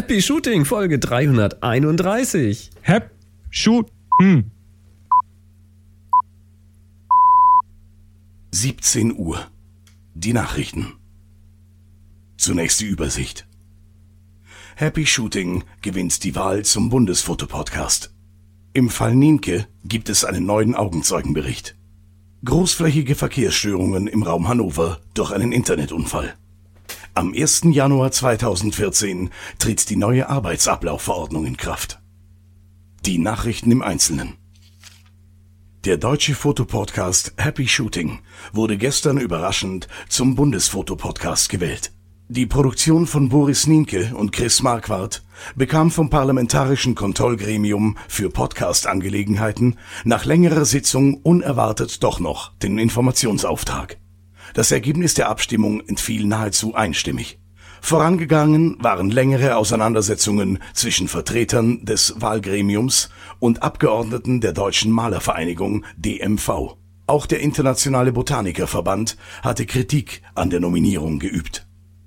Happy Shooting Folge 331. Hep, shoot, hm. 17 Uhr. Die Nachrichten. Zunächst die Übersicht. Happy Shooting gewinnt die Wahl zum Bundesfotopodcast. Im Fall Nienke gibt es einen neuen Augenzeugenbericht. Großflächige Verkehrsstörungen im Raum Hannover durch einen Internetunfall. Am 1. Januar 2014 tritt die neue Arbeitsablaufverordnung in Kraft. Die Nachrichten im Einzelnen. Der deutsche Fotopodcast Happy Shooting wurde gestern überraschend zum Bundesfotopodcast gewählt. Die Produktion von Boris Nienke und Chris Marquardt bekam vom Parlamentarischen Kontrollgremium für Podcast-Angelegenheiten nach längerer Sitzung unerwartet doch noch den Informationsauftrag. Das Ergebnis der Abstimmung entfiel nahezu einstimmig. Vorangegangen waren längere Auseinandersetzungen zwischen Vertretern des Wahlgremiums und Abgeordneten der Deutschen Malervereinigung DMV. Auch der Internationale Botanikerverband hatte Kritik an der Nominierung geübt.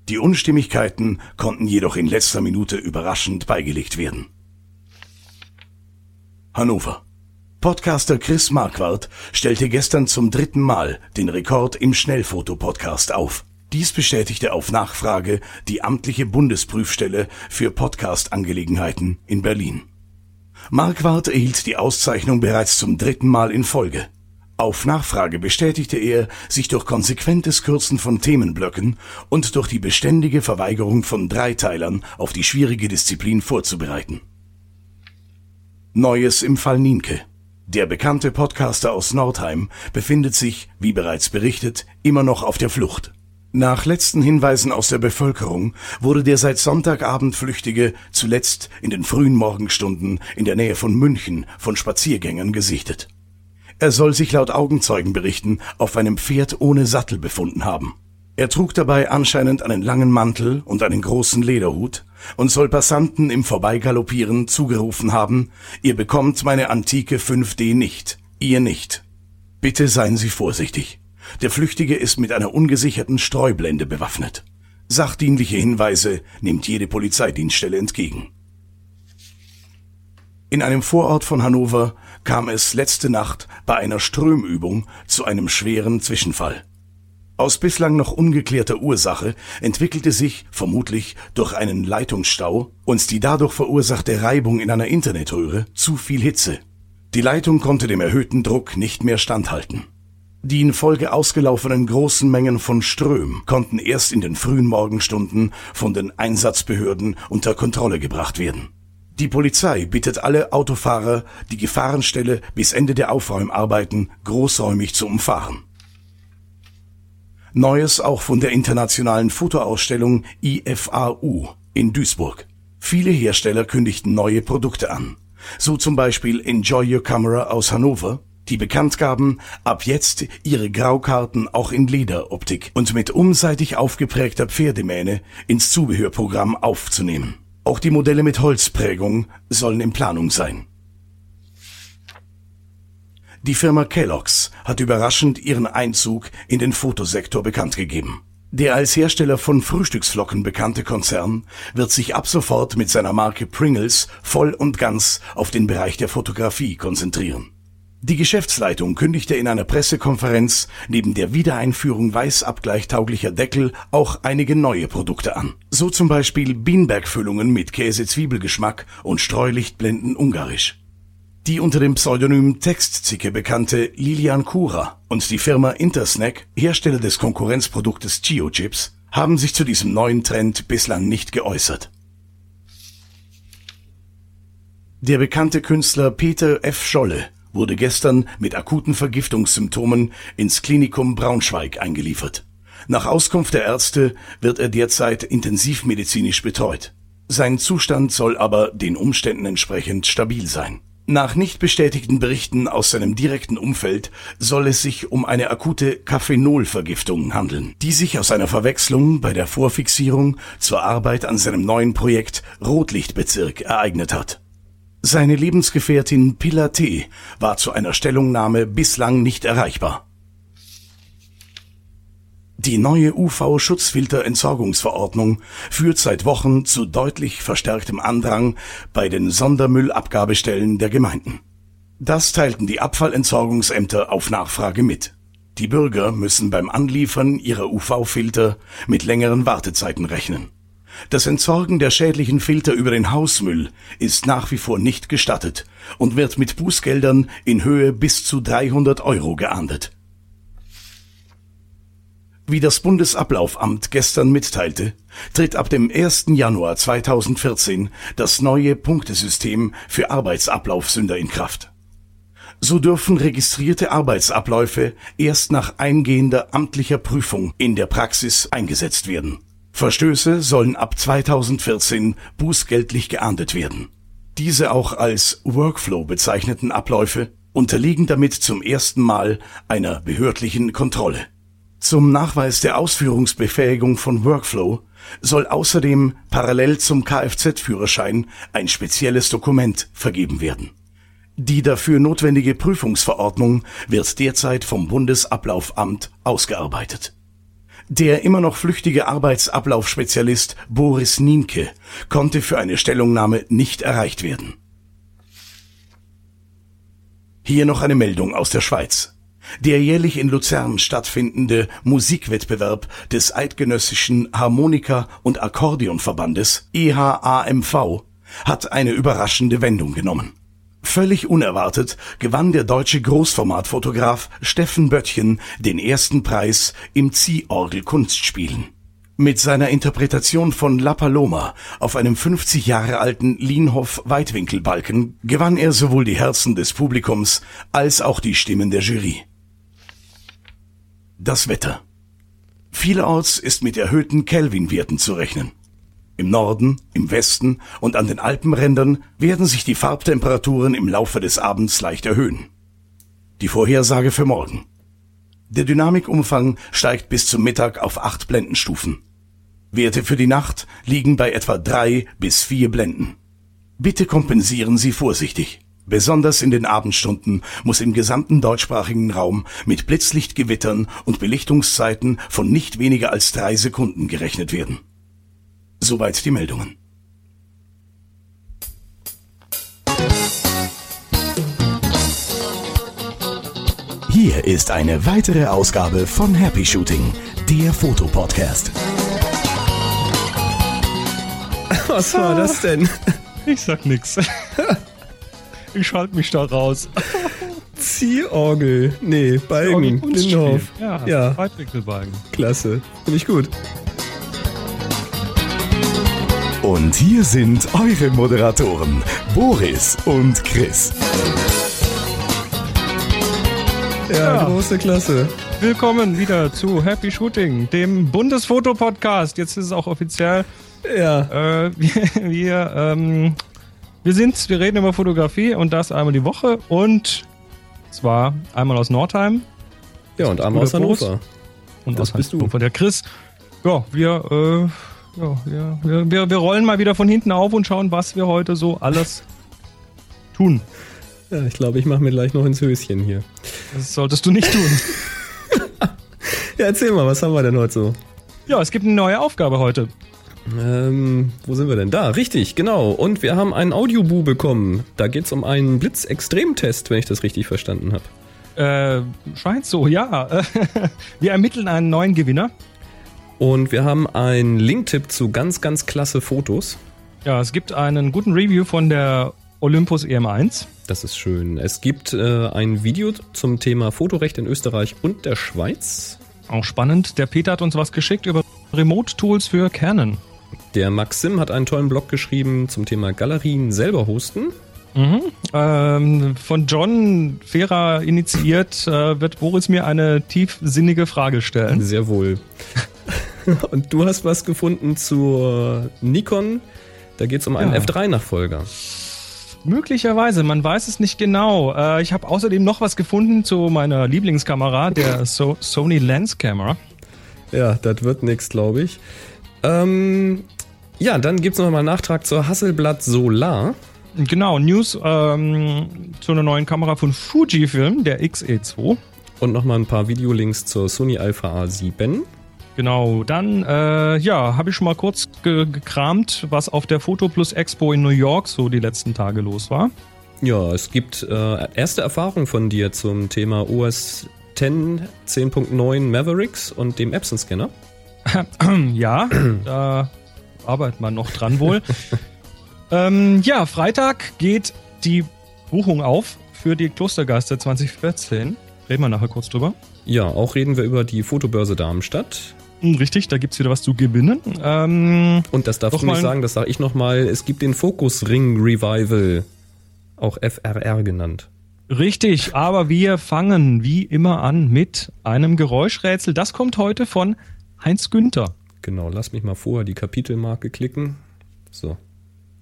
Die Unstimmigkeiten konnten jedoch in letzter Minute überraschend beigelegt werden. Hannover Podcaster Chris Marquardt stellte gestern zum dritten Mal den Rekord im Schnellfoto-Podcast auf. Dies bestätigte auf Nachfrage die amtliche Bundesprüfstelle für Podcast-Angelegenheiten in Berlin. Marquardt erhielt die Auszeichnung bereits zum dritten Mal in Folge. Auf Nachfrage bestätigte er, sich durch konsequentes Kürzen von Themenblöcken und durch die beständige Verweigerung von Dreiteilern auf die schwierige Disziplin vorzubereiten. Neues im Fall Nienke. Der bekannte Podcaster aus Nordheim befindet sich, wie bereits berichtet, immer noch auf der Flucht. Nach letzten Hinweisen aus der Bevölkerung wurde der seit Sonntagabend Flüchtige zuletzt in den frühen Morgenstunden in der Nähe von München von Spaziergängern gesichtet. Er soll sich laut Augenzeugenberichten auf einem Pferd ohne Sattel befunden haben. Er trug dabei anscheinend einen langen Mantel und einen großen Lederhut und soll Passanten im Vorbeigaloppieren zugerufen haben, ihr bekommt meine antike 5D nicht, ihr nicht. Bitte seien Sie vorsichtig. Der Flüchtige ist mit einer ungesicherten Streublende bewaffnet. Sachdienliche Hinweise nimmt jede Polizeidienststelle entgegen. In einem Vorort von Hannover kam es letzte Nacht bei einer Strömübung zu einem schweren Zwischenfall. Aus bislang noch ungeklärter Ursache entwickelte sich, vermutlich durch einen Leitungsstau und die dadurch verursachte Reibung in einer Internetröhre, zu viel Hitze. Die Leitung konnte dem erhöhten Druck nicht mehr standhalten. Die in Folge ausgelaufenen großen Mengen von Ström konnten erst in den frühen Morgenstunden von den Einsatzbehörden unter Kontrolle gebracht werden. Die Polizei bittet alle Autofahrer, die Gefahrenstelle bis Ende der Aufräumarbeiten großräumig zu umfahren. Neues auch von der internationalen Fotoausstellung IFAU in Duisburg. Viele Hersteller kündigten neue Produkte an. So zum Beispiel Enjoy Your Camera aus Hannover, die bekannt gaben, ab jetzt ihre Graukarten auch in Lederoptik und mit umseitig aufgeprägter Pferdemähne ins Zubehörprogramm aufzunehmen. Auch die Modelle mit Holzprägung sollen in Planung sein. Die Firma Kellogg's hat überraschend ihren Einzug in den Fotosektor bekannt gegeben. Der als Hersteller von Frühstücksflocken bekannte Konzern wird sich ab sofort mit seiner Marke Pringles voll und ganz auf den Bereich der Fotografie konzentrieren. Die Geschäftsleitung kündigte in einer Pressekonferenz neben der Wiedereinführung weißabgleichtauglicher Deckel auch einige neue Produkte an. So zum Beispiel Beanbergfüllungen mit Käse-Zwiebelgeschmack und Streulichtblenden ungarisch. Die unter dem Pseudonym Textzicke bekannte Lilian Kura und die Firma Intersnack, Hersteller des Konkurrenzproduktes Chio-Chips, haben sich zu diesem neuen Trend bislang nicht geäußert. Der bekannte Künstler Peter F. Scholle wurde gestern mit akuten Vergiftungssymptomen ins Klinikum Braunschweig eingeliefert. Nach Auskunft der Ärzte wird er derzeit intensivmedizinisch betreut. Sein Zustand soll aber den Umständen entsprechend stabil sein. Nach nicht bestätigten Berichten aus seinem direkten Umfeld soll es sich um eine akute Kaffeenolvergiftung handeln, die sich aus einer Verwechslung bei der Vorfixierung zur Arbeit an seinem neuen Projekt Rotlichtbezirk ereignet hat. Seine Lebensgefährtin Pilla T. war zu einer Stellungnahme bislang nicht erreichbar. Die neue UV-Schutzfilterentsorgungsverordnung führt seit Wochen zu deutlich verstärktem Andrang bei den Sondermüllabgabestellen der Gemeinden. Das teilten die Abfallentsorgungsämter auf Nachfrage mit. Die Bürger müssen beim Anliefern ihrer UV-Filter mit längeren Wartezeiten rechnen. Das Entsorgen der schädlichen Filter über den Hausmüll ist nach wie vor nicht gestattet und wird mit Bußgeldern in Höhe bis zu 300 Euro geahndet. Wie das Bundesablaufamt gestern mitteilte, tritt ab dem 1. Januar 2014 das neue Punktesystem für Arbeitsablaufsünder in Kraft. So dürfen registrierte Arbeitsabläufe erst nach eingehender amtlicher Prüfung in der Praxis eingesetzt werden. Verstöße sollen ab 2014 bußgeldlich geahndet werden. Diese auch als Workflow bezeichneten Abläufe unterliegen damit zum ersten Mal einer behördlichen Kontrolle. Zum Nachweis der Ausführungsbefähigung von Workflow soll außerdem parallel zum Kfz-Führerschein ein spezielles Dokument vergeben werden. Die dafür notwendige Prüfungsverordnung wird derzeit vom Bundesablaufamt ausgearbeitet. Der immer noch flüchtige Arbeitsablaufspezialist Boris Nienke konnte für eine Stellungnahme nicht erreicht werden. Hier noch eine Meldung aus der Schweiz. Der jährlich in Luzern stattfindende Musikwettbewerb des Eidgenössischen Harmonika- und Akkordeonverbandes EHAMV hat eine überraschende Wendung genommen. Völlig unerwartet gewann der deutsche Großformatfotograf Steffen Böttchen den ersten Preis im Ziehorgel-Kunstspielen. Mit seiner Interpretation von La Paloma auf einem 50 Jahre alten Lienhoff Weitwinkelbalken gewann er sowohl die Herzen des Publikums als auch die Stimmen der Jury. Das Wetter. Vielerorts ist mit erhöhten Kelvin-Werten zu rechnen. Im Norden, im Westen und an den Alpenrändern werden sich die Farbtemperaturen im Laufe des Abends leicht erhöhen. Die Vorhersage für morgen. Der Dynamikumfang steigt bis zum Mittag auf acht Blendenstufen. Werte für die Nacht liegen bei etwa drei bis vier Blenden. Bitte kompensieren Sie vorsichtig. Besonders in den Abendstunden muss im gesamten deutschsprachigen Raum mit Blitzlichtgewittern und Belichtungszeiten von nicht weniger als drei Sekunden gerechnet werden. Soweit die Meldungen. Hier ist eine weitere Ausgabe von Happy Shooting, der Fotopodcast. Was war das denn? Ich sag nix. Ich schalte mich da raus. Ziehorgel. Nee, Balken. Kunstspiel. Lindenhof. Ja, Ja. Weitwinkelbalken. Klasse. Finde ich gut. Und hier sind eure Moderatoren, Boris und Chris. Ja, Ja. große Klasse. Willkommen wieder zu Happy Shooting, dem Bundesfoto-Podcast. Jetzt ist es auch offiziell. Ja. Äh, wir, wir, ähm, wir sind, wir reden über Fotografie und das einmal die Woche und zwar einmal aus Nordheim Ja, und einmal aus. Hannover. und Das aus bist du. Hannover. Der Chris. Ja, wir, äh, ja, wir, wir, wir, wir rollen mal wieder von hinten auf und schauen, was wir heute so alles tun. Ja, ich glaube, ich mache mir gleich noch ins Höschen hier. Das solltest du nicht tun. Ja, erzähl mal, was haben wir denn heute so? Ja, es gibt eine neue Aufgabe heute. Ähm, wo sind wir denn? Da, richtig, genau. Und wir haben einen Audioboo bekommen. Da geht's um einen Blitzextremtest, wenn ich das richtig verstanden habe. Äh, scheint so, ja. Wir ermitteln einen neuen Gewinner. Und wir haben einen Linktipp zu ganz, ganz klasse Fotos. Ja, es gibt einen guten Review von der Olympus EM1. Das ist schön. Es gibt äh, ein Video zum Thema Fotorecht in Österreich und der Schweiz. Auch spannend. Der Peter hat uns was geschickt über Remote-Tools für Canon. Der Maxim hat einen tollen Blog geschrieben zum Thema Galerien selber hosten. Mhm. Ähm, von John Fera initiiert äh, wird Boris mir eine tiefsinnige Frage stellen. Sehr wohl. und du hast was gefunden zur Nikon. Da geht's um einen Ja. F3-Nachfolger. Möglicherweise, man weiß es nicht genau. Äh, ich habe außerdem noch was gefunden zu meiner Lieblingskamera, der so Sony Lens Camera. Ja, das wird nix, glaube ich. Ähm, ja, dann gibt's noch mal einen Nachtrag zur Hasselblad Solar. Genau, News ähm, zu einer neuen Kamera von Fujifilm, der XE2. Und noch mal ein paar Videolinks zur Sony Alpha A7. Genau, dann äh, ja, habe ich schon mal kurz ge gekramt, was auf der Photo Plus Expo in New York so die letzten Tage los war. Ja, es gibt äh, erste Erfahrungen von dir zum Thema OS 10 10.9 Mavericks und dem Epson-Scanner. ja, da arbeitet man noch dran wohl. ähm, ja, Freitag geht die Buchung auf für die Klostergeister 2014. Reden wir nachher kurz drüber. Ja, auch reden wir über die Fotobörse Darmstadt. Hm, richtig, da gibt es wieder was zu gewinnen. Ähm, Und das darfst du nicht sagen, das sage ich nochmal. Es gibt den Focus Ring Revival, auch FRR genannt. Richtig, aber wir fangen wie immer an mit einem Geräuschrätsel. Das kommt heute von Heinz Günther. Genau, lass mich mal vorher die Kapitelmarke klicken. So.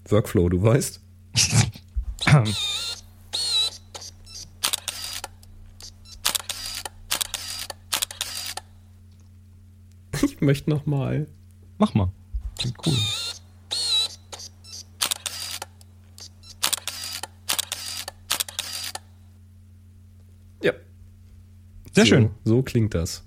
Workflow, du weißt. ich möchte noch mal. Mach mal. Klingt cool. Ja. Sehr so, schön. So klingt das.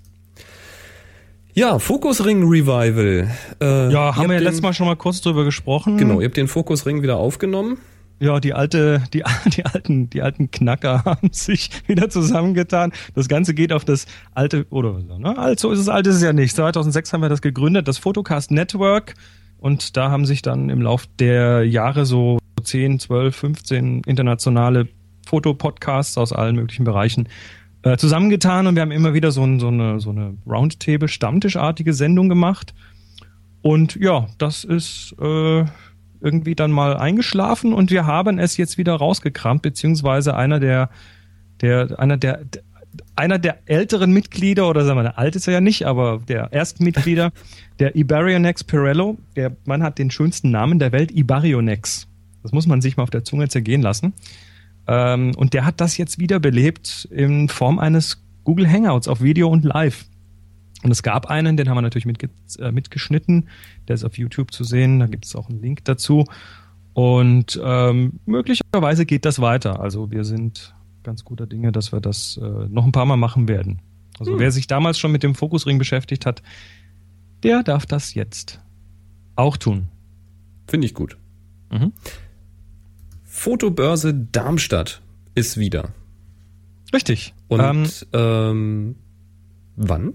Ja, Fokusring Revival. Äh, ja, haben wir ja letztes Mal schon mal kurz drüber gesprochen. Genau, ihr habt den Fokusring wieder aufgenommen. Ja, die alte, die, die alten, die alten Knacker haben sich wieder zusammengetan. Das Ganze geht auf das alte, oder ne? Also ist es alt, ist es ja nicht. 2006 haben wir das gegründet, das Photocast Network. Und da haben sich dann im Lauf der Jahre so 10, 12, 15 internationale Fotopodcasts aus allen möglichen Bereichen äh, zusammengetan und wir haben immer wieder so, ein, so eine, so eine Roundtable-Stammtischartige Sendung gemacht. Und ja, das ist äh, irgendwie dann mal eingeschlafen und wir haben es jetzt wieder rausgekramt, beziehungsweise einer der, der, einer der, einer der älteren Mitglieder, oder sagen wir, der alt ist er ja nicht, aber der ersten Mitglieder, der Ibarionex Pirello, der Mann hat den schönsten Namen der Welt, Ibarionex. Das muss man sich mal auf der Zunge zergehen lassen. Ähm, und der hat das jetzt wiederbelebt in Form eines Google Hangouts auf Video und Live. Und es gab einen, den haben wir natürlich mitge äh, mitgeschnitten. Der ist auf YouTube zu sehen. Da gibt es auch einen Link dazu. Und ähm, möglicherweise geht das weiter. Also wir sind ganz guter Dinge, dass wir das äh, noch ein paar Mal machen werden. Also hm. wer sich damals schon mit dem Fokusring beschäftigt hat, der darf das jetzt auch tun. Finde ich gut. Mhm. Fotobörse Darmstadt ist wieder. Richtig. Und ähm, ähm, wann?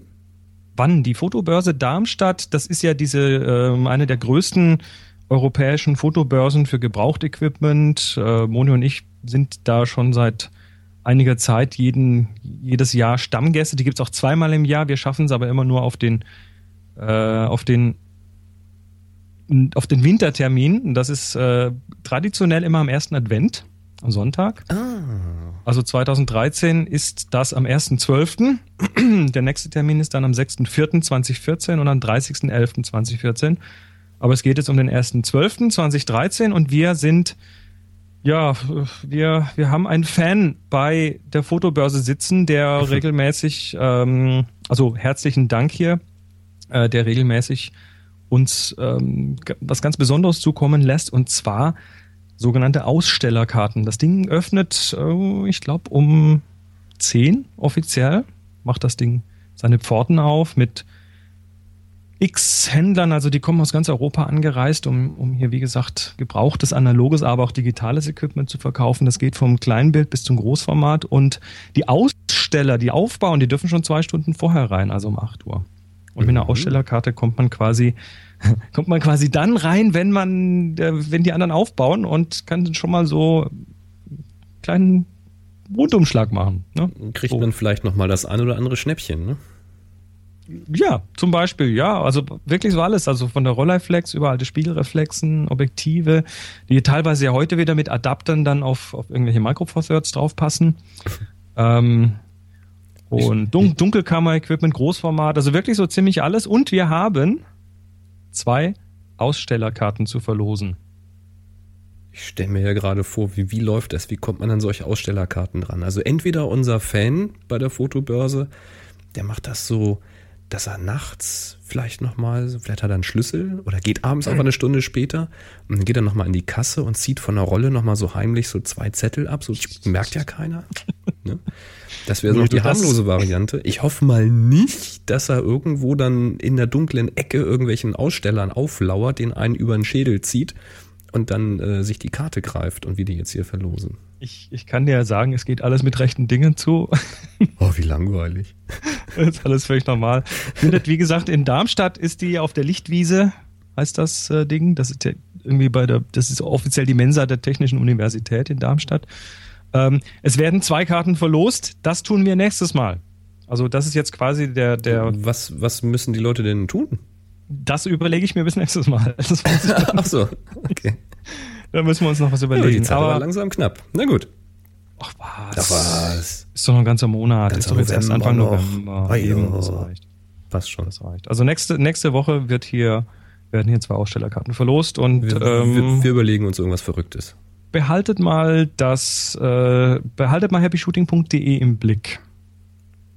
Wann? Die Fotobörse Darmstadt, das ist ja diese ähm, eine der größten europäischen Fotobörsen für Gebrauchtequipment. Äh, Moni und ich sind da schon seit einiger Zeit jeden, jedes Jahr Stammgäste. Die gibt es auch zweimal im Jahr. Wir schaffen es aber immer nur auf den, äh, auf den auf den Wintertermin. Das ist äh, traditionell immer am ersten Advent, am Sonntag. Ah. Also 2013 ist das am 1.12. Der nächste Termin ist dann am 6.4.2014 und am 30.11.2014. Aber es geht jetzt um den 1.12.2013 und wir sind, ja, wir, wir haben einen Fan bei der Fotobörse sitzen, der regelmäßig, ähm, also herzlichen Dank hier, äh, der regelmäßig uns ähm, was ganz Besonderes zukommen lässt und zwar sogenannte Ausstellerkarten. Das Ding öffnet, äh, ich glaube, um 10 offiziell, macht das Ding seine Pforten auf mit x Händlern, also die kommen aus ganz Europa angereist, um, um hier, wie gesagt, gebrauchtes analoges, aber auch digitales Equipment zu verkaufen. Das geht vom Kleinbild bis zum Großformat und die Aussteller, die aufbauen, die dürfen schon zwei Stunden vorher rein, also um 8 Uhr. Und mit einer mhm. Ausstellerkarte kommt man quasi, kommt man quasi dann rein, wenn man, äh, wenn die anderen aufbauen und kann schon mal so einen kleinen Rundumschlag machen. Ne? Kriegt so. man vielleicht nochmal das ein oder andere Schnäppchen, ne? Ja, zum Beispiel, ja, also wirklich so alles, also von der Rolleiflex über alte Spiegelreflexen, Objektive, die teilweise ja heute wieder mit Adaptern dann auf, auf irgendwelche Micro Four Thirds draufpassen. ähm, und Dun Dunkelkammer-Equipment, Großformat, also wirklich so ziemlich alles. Und wir haben zwei Ausstellerkarten zu verlosen. Ich stelle mir ja gerade vor, wie, wie läuft das? Wie kommt man an solche Ausstellerkarten dran? Also entweder unser Fan bei der Fotobörse, der macht das so, dass er nachts vielleicht nochmal, vielleicht hat er einen Schlüssel oder geht abends auch eine Stunde später und dann geht er nochmal in die Kasse und zieht von der Rolle nochmal so heimlich so zwei Zettel ab, so merkt ja keiner. Ne? Das wäre Nee, noch die harmlose Variante. Ich hoffe mal nicht, dass er irgendwo dann in der dunklen Ecke irgendwelchen Ausstellern auflauert, den einen über den Schädel zieht und dann äh, sich die Karte greift und wir die jetzt hier verlosen. Ich, ich kann dir ja sagen, es geht alles mit rechten Dingen zu. Oh, wie langweilig. Das ist alles völlig normal. Findet, wie gesagt, in Darmstadt ist die auf der Lichtwiese, heißt das äh, Ding. Das ist ja irgendwie bei der, das ist offiziell die Mensa der Technischen Universität in Darmstadt. Ähm, es werden zwei Karten verlost. Das tun wir nächstes Mal. Also das ist jetzt quasi der, der, Was, was müssen die Leute denn tun? das überlege ich mir bis nächstes Mal. Das Ach so, okay. da müssen wir uns noch was Ja, die überlegen. Zeit war Aber, langsam knapp. Na gut. ach was, Das war's. ist doch noch ein ganzer Monat. Ganzer ist doch jetzt erst Anfang noch. November. Ja. Eben, das reicht. Passt schon. Das reicht. Also nächste, nächste Woche wird hier, werden hier zwei Ausstellerkarten verlost und Wir, ähm, wir, wir überlegen uns irgendwas Verrücktes. Behaltet mal das, äh, behaltet mal happyshooting.de im Blick.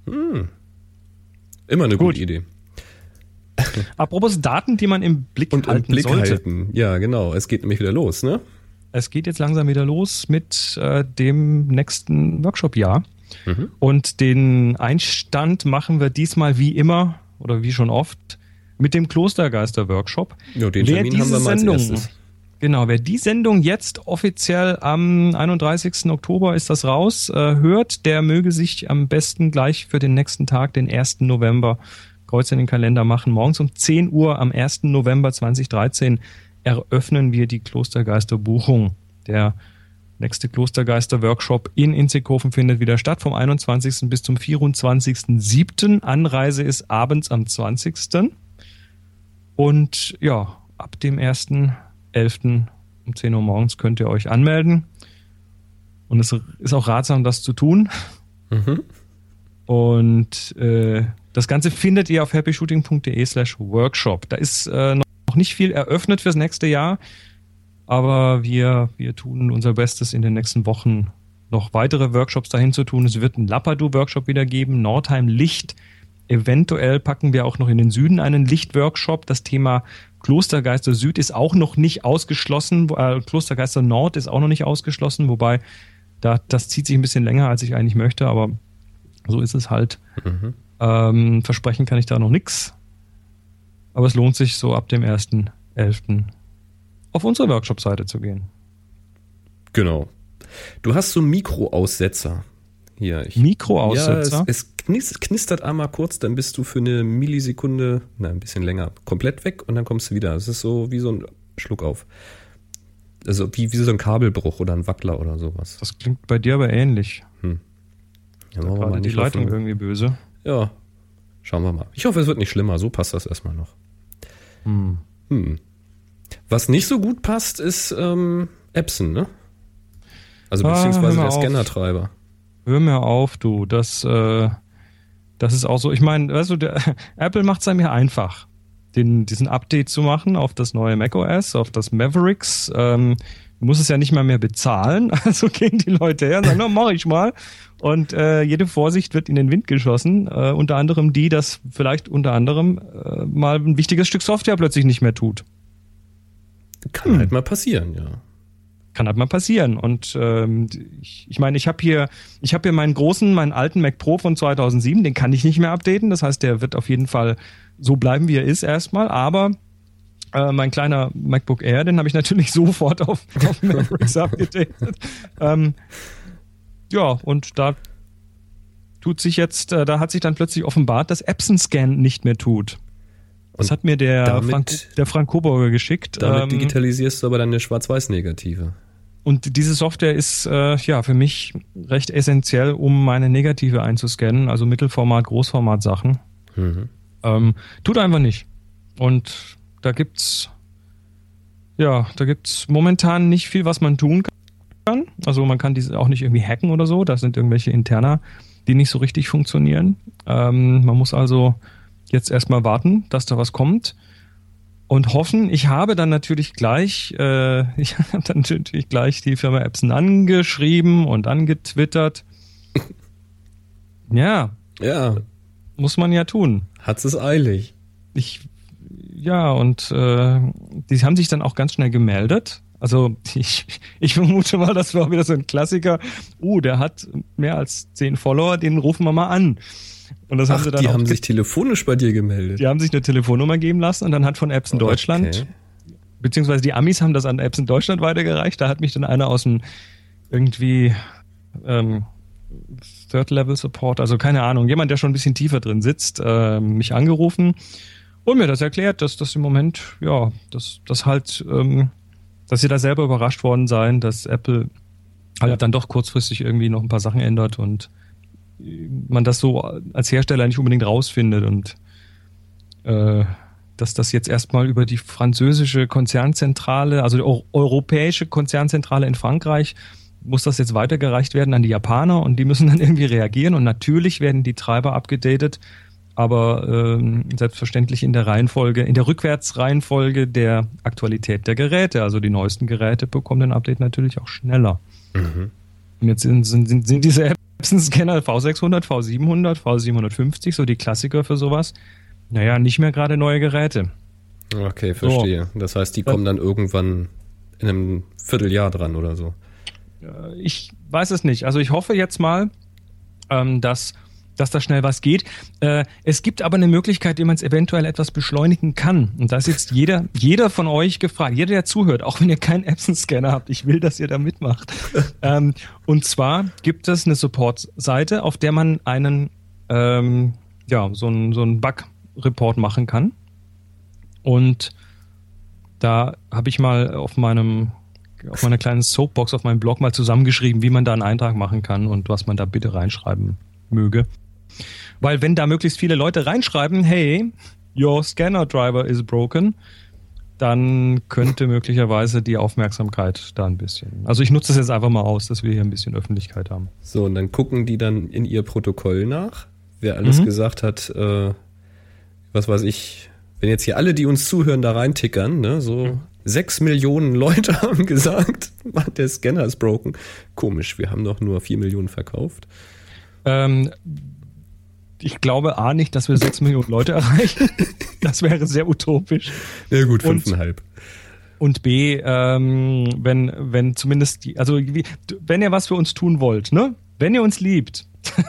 Immer eine Gut. gute Idee. Apropos Daten, die man im Blick Und im halten Blick sollte. halten. Ja, genau. Es geht nämlich wieder los, ne? Es geht jetzt langsam wieder los mit äh, dem nächsten Workshop-Jahr. Mhm. Und den Einstand machen wir diesmal wie immer oder wie schon oft mit dem Klostergeister-Workshop. Ja, den Wer Termin haben wir diese mal als Sendung, erstes. Genau, wer die Sendung jetzt offiziell am 31. Oktober ist das raus, äh, hört, der möge sich am besten gleich für den nächsten Tag, den 1. November, Kreuz in den Kalender machen. Morgens um 10 Uhr am 1. November 2013 eröffnen wir die Klostergeister-Buchung. Der nächste Klostergeister-Workshop in Inzighofen findet wieder statt, vom 21. bis zum 24.07. Anreise ist abends am 20. Und ja, ab dem 1.11. um 10 Uhr morgens könnt ihr euch anmelden. Und es ist auch ratsam, das zu tun. Mhm. Und äh, das Ganze findet ihr auf happyshooting.de slash workshop. Da ist äh, noch nicht viel eröffnet fürs nächste Jahr, aber wir, wir tun unser Bestes in den nächsten Wochen noch weitere Workshops dahin zu tun. Es wird einen Lapadu-Workshop wieder geben, Nordheim Licht. Eventuell packen wir auch noch in den Süden einen Lichtworkshop. Das Thema Klostergeister Süd ist auch noch nicht ausgeschlossen. Äh, Klostergeister Nord ist auch noch nicht ausgeschlossen, wobei da, das zieht sich ein bisschen länger, als ich eigentlich möchte, aber so ist es halt. Mhm. Ähm, versprechen kann ich da noch nichts. Aber es lohnt sich so ab dem 1.11. auf unsere Workshop-Seite zu gehen. Genau. Du hast so Mikroaussetzer. Hier. Ich, Mikroaussetzer? Ja, es, es knistert einmal kurz, dann bist du für eine Millisekunde, nein, ein bisschen länger, komplett weg und dann kommst du wieder. Es ist so wie so ein Schluck auf. Also wie, wie so ein Kabelbruch oder ein Wackler oder sowas. Das klingt bei dir aber ähnlich. Ja, wollen wir Gerade die Leitung hoffen. irgendwie böse. Ja, schauen wir mal. Ich hoffe, es wird nicht schlimmer. So passt das erstmal noch. Hm. Hm. Was nicht so gut passt, ist ähm, Epson, ne? Also Ah, beziehungsweise mal der. Scannertreiber. Hör mir auf, du. Das, äh, das ist auch so. Ich meine, weißt du, der, Apple macht es einem ja einfach, den, diesen Update zu machen auf das neue macOS, auf das Mavericks. Ähm, du musst es ja nicht mal mehr bezahlen. Also gehen die Leute her und sagen, na, mach ich mal. Und äh, jede Vorsicht wird in den Wind geschossen. Äh, unter anderem die, dass vielleicht unter anderem äh, mal ein wichtiges Stück Software plötzlich nicht mehr tut. Kann Hm. halt mal passieren, ja. Kann halt mal passieren. Und ähm, ich, ich meine, ich habe hier, ich habe hier meinen großen, meinen alten Mac Pro von 2007, den kann ich nicht mehr updaten. Das heißt, der wird auf jeden Fall so bleiben, wie er ist erstmal. Aber äh, mein kleiner MacBook Air, den habe ich natürlich sofort auf, auf Mavericks abgedatet. Ähm, ja, und da tut sich jetzt, äh, da hat sich dann plötzlich offenbart, dass Epson-Scan nicht mehr tut. Das Und hat mir der, damit- Frank, der Frank Coburger geschickt. Damit Ähm, digitalisierst du aber deine Schwarz-Weiß-Negative. Und diese Software ist äh, ja für mich recht essentiell, um meine Negative einzuscannen, also Mittelformat, Großformat Sachen. Mhm. Ähm, tut einfach nicht. Und da gibt's ja, da gibt's momentan nicht viel, was man tun kann. Also man kann diese auch nicht irgendwie hacken oder so. Da sind irgendwelche Interna, die nicht so richtig funktionieren. Ähm, man muss also jetzt erstmal warten, dass da was kommt und hoffen. Ich habe dann natürlich gleich, äh, ich habe dann natürlich gleich die Firma Epson angeschrieben und angetwittert. Ja, Ja, muss man ja tun. hat's es eilig. Ich, ja, und äh, die haben sich dann auch ganz schnell gemeldet. Also ich, ich vermute mal, das war wieder so ein Klassiker. Uh, der hat mehr als zehn Follower, den rufen wir mal an. Und das Ach, haben sie dann die haben sich telefonisch bei dir gemeldet. Die haben sich eine Telefonnummer geben lassen und dann hat von Apps in Deutschland, okay. beziehungsweise die Amis haben das an Apps in Deutschland weitergereicht. Da hat mich dann einer aus dem irgendwie ähm, Third Level Support, also keine Ahnung, jemand, der schon ein bisschen tiefer drin sitzt, äh, mich angerufen und mir das erklärt, dass das im Moment, ja, dass das halt, ähm, dass sie da selber überrascht worden seien, dass Apple halt dann doch kurzfristig irgendwie noch ein paar Sachen ändert und man das so als Hersteller nicht unbedingt rausfindet und äh, dass das jetzt erstmal über die französische Konzernzentrale, also die europäische Konzernzentrale in Frankreich, muss das jetzt weitergereicht werden an die Japaner und die müssen dann irgendwie reagieren und natürlich werden die Treiber abgedatet, aber ähm, selbstverständlich in der Reihenfolge, in der Rückwärtsreihenfolge der Aktualität der Geräte. Also die neuesten Geräte bekommen den Update natürlich auch schneller. Mhm. Und jetzt sind, sind, sind diese Apps Epson-Scanner V600, V700, V750, so die Klassiker für sowas. Naja, nicht mehr gerade neue Geräte. Okay, verstehe. So. Das heißt, die kommen dann irgendwann in einem Vierteljahr dran oder so. Ich weiß es nicht. Also ich hoffe jetzt mal, ähm, dass dass da schnell was geht. Äh, es gibt aber eine Möglichkeit, wie man es eventuell etwas beschleunigen kann. Und da ist jetzt jeder, jeder von euch gefragt, jeder, der zuhört, auch wenn ihr keinen Epson-Scanner habt, ich will, dass ihr da mitmacht. ähm, und zwar gibt es eine Support-Seite, auf der man einen, ähm, ja, so einen, so einen Bug-Report machen kann. Und da habe ich mal auf meinem auf meiner kleinen Soapbox auf meinem Blog mal zusammengeschrieben, wie man da einen Eintrag machen kann und was man da bitte reinschreiben möge. Weil wenn da möglichst viele Leute reinschreiben, hey, your scanner driver is broken, dann könnte möglicherweise die Aufmerksamkeit da ein bisschen. Also ich nutze das jetzt einfach mal aus, dass wir hier ein bisschen Öffentlichkeit haben. So, und dann gucken die dann in ihr Protokoll nach, wer alles mhm. gesagt hat, äh, was weiß ich, wenn jetzt hier alle, die uns zuhören, da reintickern, ne, so mhm. sechs Millionen Leute haben gesagt, der Scanner ist broken. Komisch, wir haben doch nur vier Millionen verkauft. Ähm, ich glaube A nicht, dass wir sechs Millionen Leute erreichen. Das wäre sehr utopisch. Ja gut, fünfeinhalb. Und, und B, ähm, wenn, wenn zumindest die, also wenn ihr was für uns tun wollt, ne? Wenn ihr uns liebt.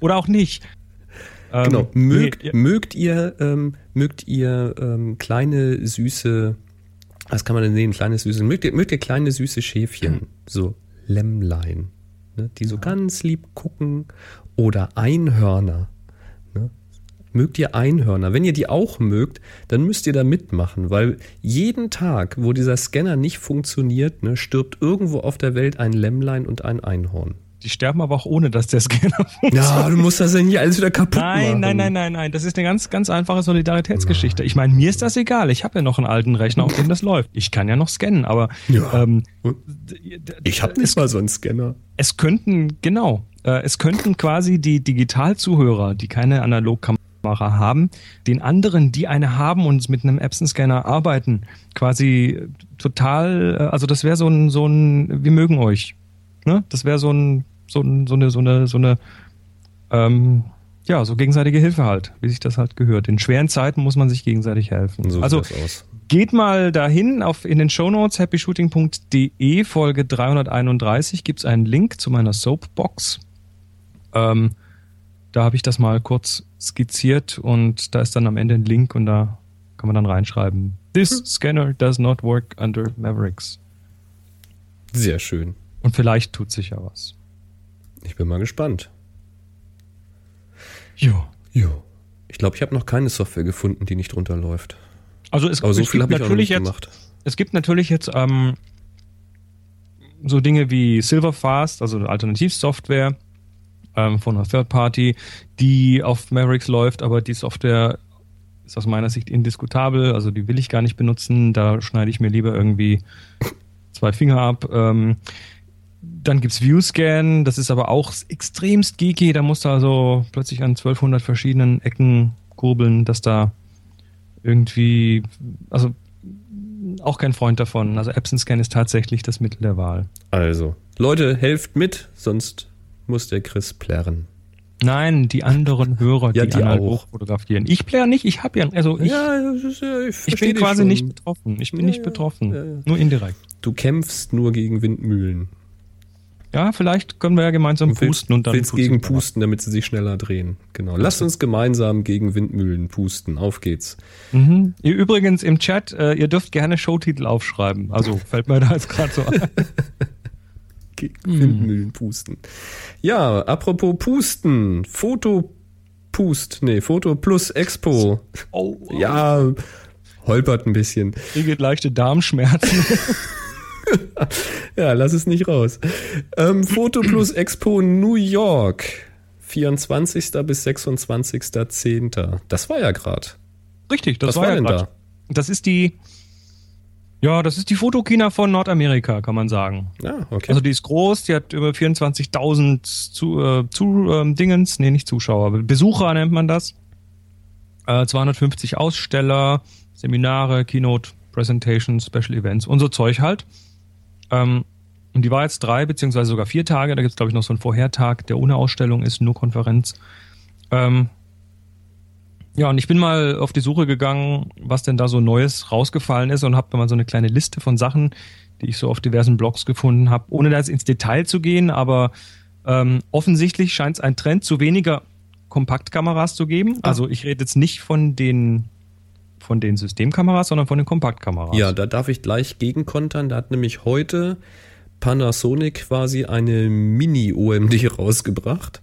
Oder auch nicht. Ähm, genau. Mögt, nee, mögt ihr, ähm, mögt ihr ähm, kleine, süße, was kann man denn sehen? Kleine, süße, mögt ihr, mögt ihr kleine, süße Schäfchen? So Lämmlein ne, die so ganz lieb gucken. Oder Einhörner. Ne? Mögt ihr Einhörner? Wenn ihr die auch mögt, dann müsst ihr da mitmachen, weil jeden Tag, wo dieser Scanner nicht funktioniert, ne, stirbt irgendwo auf der Welt ein Lämmlein und ein Einhorn. Die sterben aber auch ohne, dass der Scanner funktioniert. Ja, du musst das ja nicht alles wieder kaputt nein, machen. Nein, nein, nein, nein, Das ist eine ganz, ganz einfache Solidaritätsgeschichte. Ich meine, mir ist das egal. Ich habe ja noch einen alten Rechner, auf dem das läuft. Ich kann ja noch scannen, aber ja. ähm, ich habe nicht mal so einen Scanner. Es könnten, genau, äh, es könnten quasi die Digitalzuhörer, die keine Analogkamera haben, den anderen, die eine haben und mit einem Epson-Scanner arbeiten, quasi total, äh, also das wäre so ein, so ein, wir mögen euch. Ne? Das wäre so ein so, so eine, so eine, so eine, ähm, ja, so gegenseitige Hilfe halt, wie sich das halt gehört. In schweren Zeiten muss man sich gegenseitig helfen. So also geht mal dahin auf in den Shownotes happyshooting.de Folge 331 gibt es einen Link zu meiner Soapbox. Ähm, da habe ich das mal kurz skizziert und da ist dann am Ende ein Link und da kann man dann reinschreiben. This hm. scanner does not work under Mavericks. Sehr schön. Und vielleicht tut sich ja was. Ich bin mal gespannt. Jo. Jo. Ich glaube, ich habe noch keine Software gefunden, die nicht drunter läuft. Also es, Aber so es viel habe ich auch nicht jetzt, gemacht. Es gibt natürlich jetzt ähm, so Dinge wie Silverfast, also Alternativsoftware ähm, von einer Third Party, die auf Mavericks läuft, aber die Software ist aus meiner Sicht indiskutabel, also die will ich gar nicht benutzen, da schneide ich mir lieber irgendwie zwei Finger ab. Ähm, dann gibt's ViewScan, das ist aber auch extremst geeky. Da musst du also plötzlich an 1200 verschiedenen Ecken kurbeln, dass da irgendwie, also auch kein Freund davon. Also Epson Scan ist tatsächlich das Mittel der Wahl. Also, Leute, helft mit, sonst muss der Chris plärren. Nein, die anderen Hörer, Ja, die, die analog auch. fotografieren. Ich player nicht, ich habe ja, also ich, ja, ich bin quasi nicht betroffen. Ich bin Ja, nicht betroffen. Nur indirekt. Du kämpfst nur gegen Windmühlen. Ja, vielleicht können wir ja gemeinsam Du willst, pusten und dann willst gegen pusten, damit sie sich schneller drehen. Genau. Lasst uns gemeinsam gegen Windmühlen pusten. Auf geht's. Mhm. Ihr übrigens im Chat, äh, ihr dürft gerne Showtitel aufschreiben. Also fällt mir da jetzt gerade so ein. Windmühlen pusten. Ja, apropos pusten. Foto Pust. Nee, Foto plus Expo. Oh, Ja, holpert ein bisschen. Kriege leichte Darmschmerzen. Ja, lass es nicht raus. Ähm, Foto plus Expo New York. 24. bis 26.10. Das war ja gerade. Richtig, das Was war, war ja denn grad. da? Das ist die, ja, das ist die Fotokina von Nordamerika, kann man sagen. Ja, okay. Also die ist groß, die hat über 24.000 zu, äh, zu ähm, Dingens, nee, nicht Zuschauer, Besucher nennt man das. Äh, 250 Aussteller, Seminare, Keynote, Presentations, Special Events und so Zeug halt. Ähm, und die war jetzt drei beziehungsweise sogar vier Tage. Da gibt's glaube ich noch so einen Vorhertag, der ohne Ausstellung ist, nur Konferenz. Ähm, ja, und ich bin mal auf die Suche gegangen, was denn da so Neues rausgefallen ist und habe mal so eine kleine Liste von Sachen, die ich so auf diversen Blogs gefunden habe, ohne da jetzt ins Detail zu gehen, aber ähm, offensichtlich scheint es ein Trend zu weniger Kompaktkameras zu geben. Also ich rede jetzt nicht von den von den Systemkameras, sondern von den Kompaktkameras. Ja, da darf ich gleich gegenkontern. Da hat nämlich heute Panasonic quasi eine Mini-OMD rausgebracht.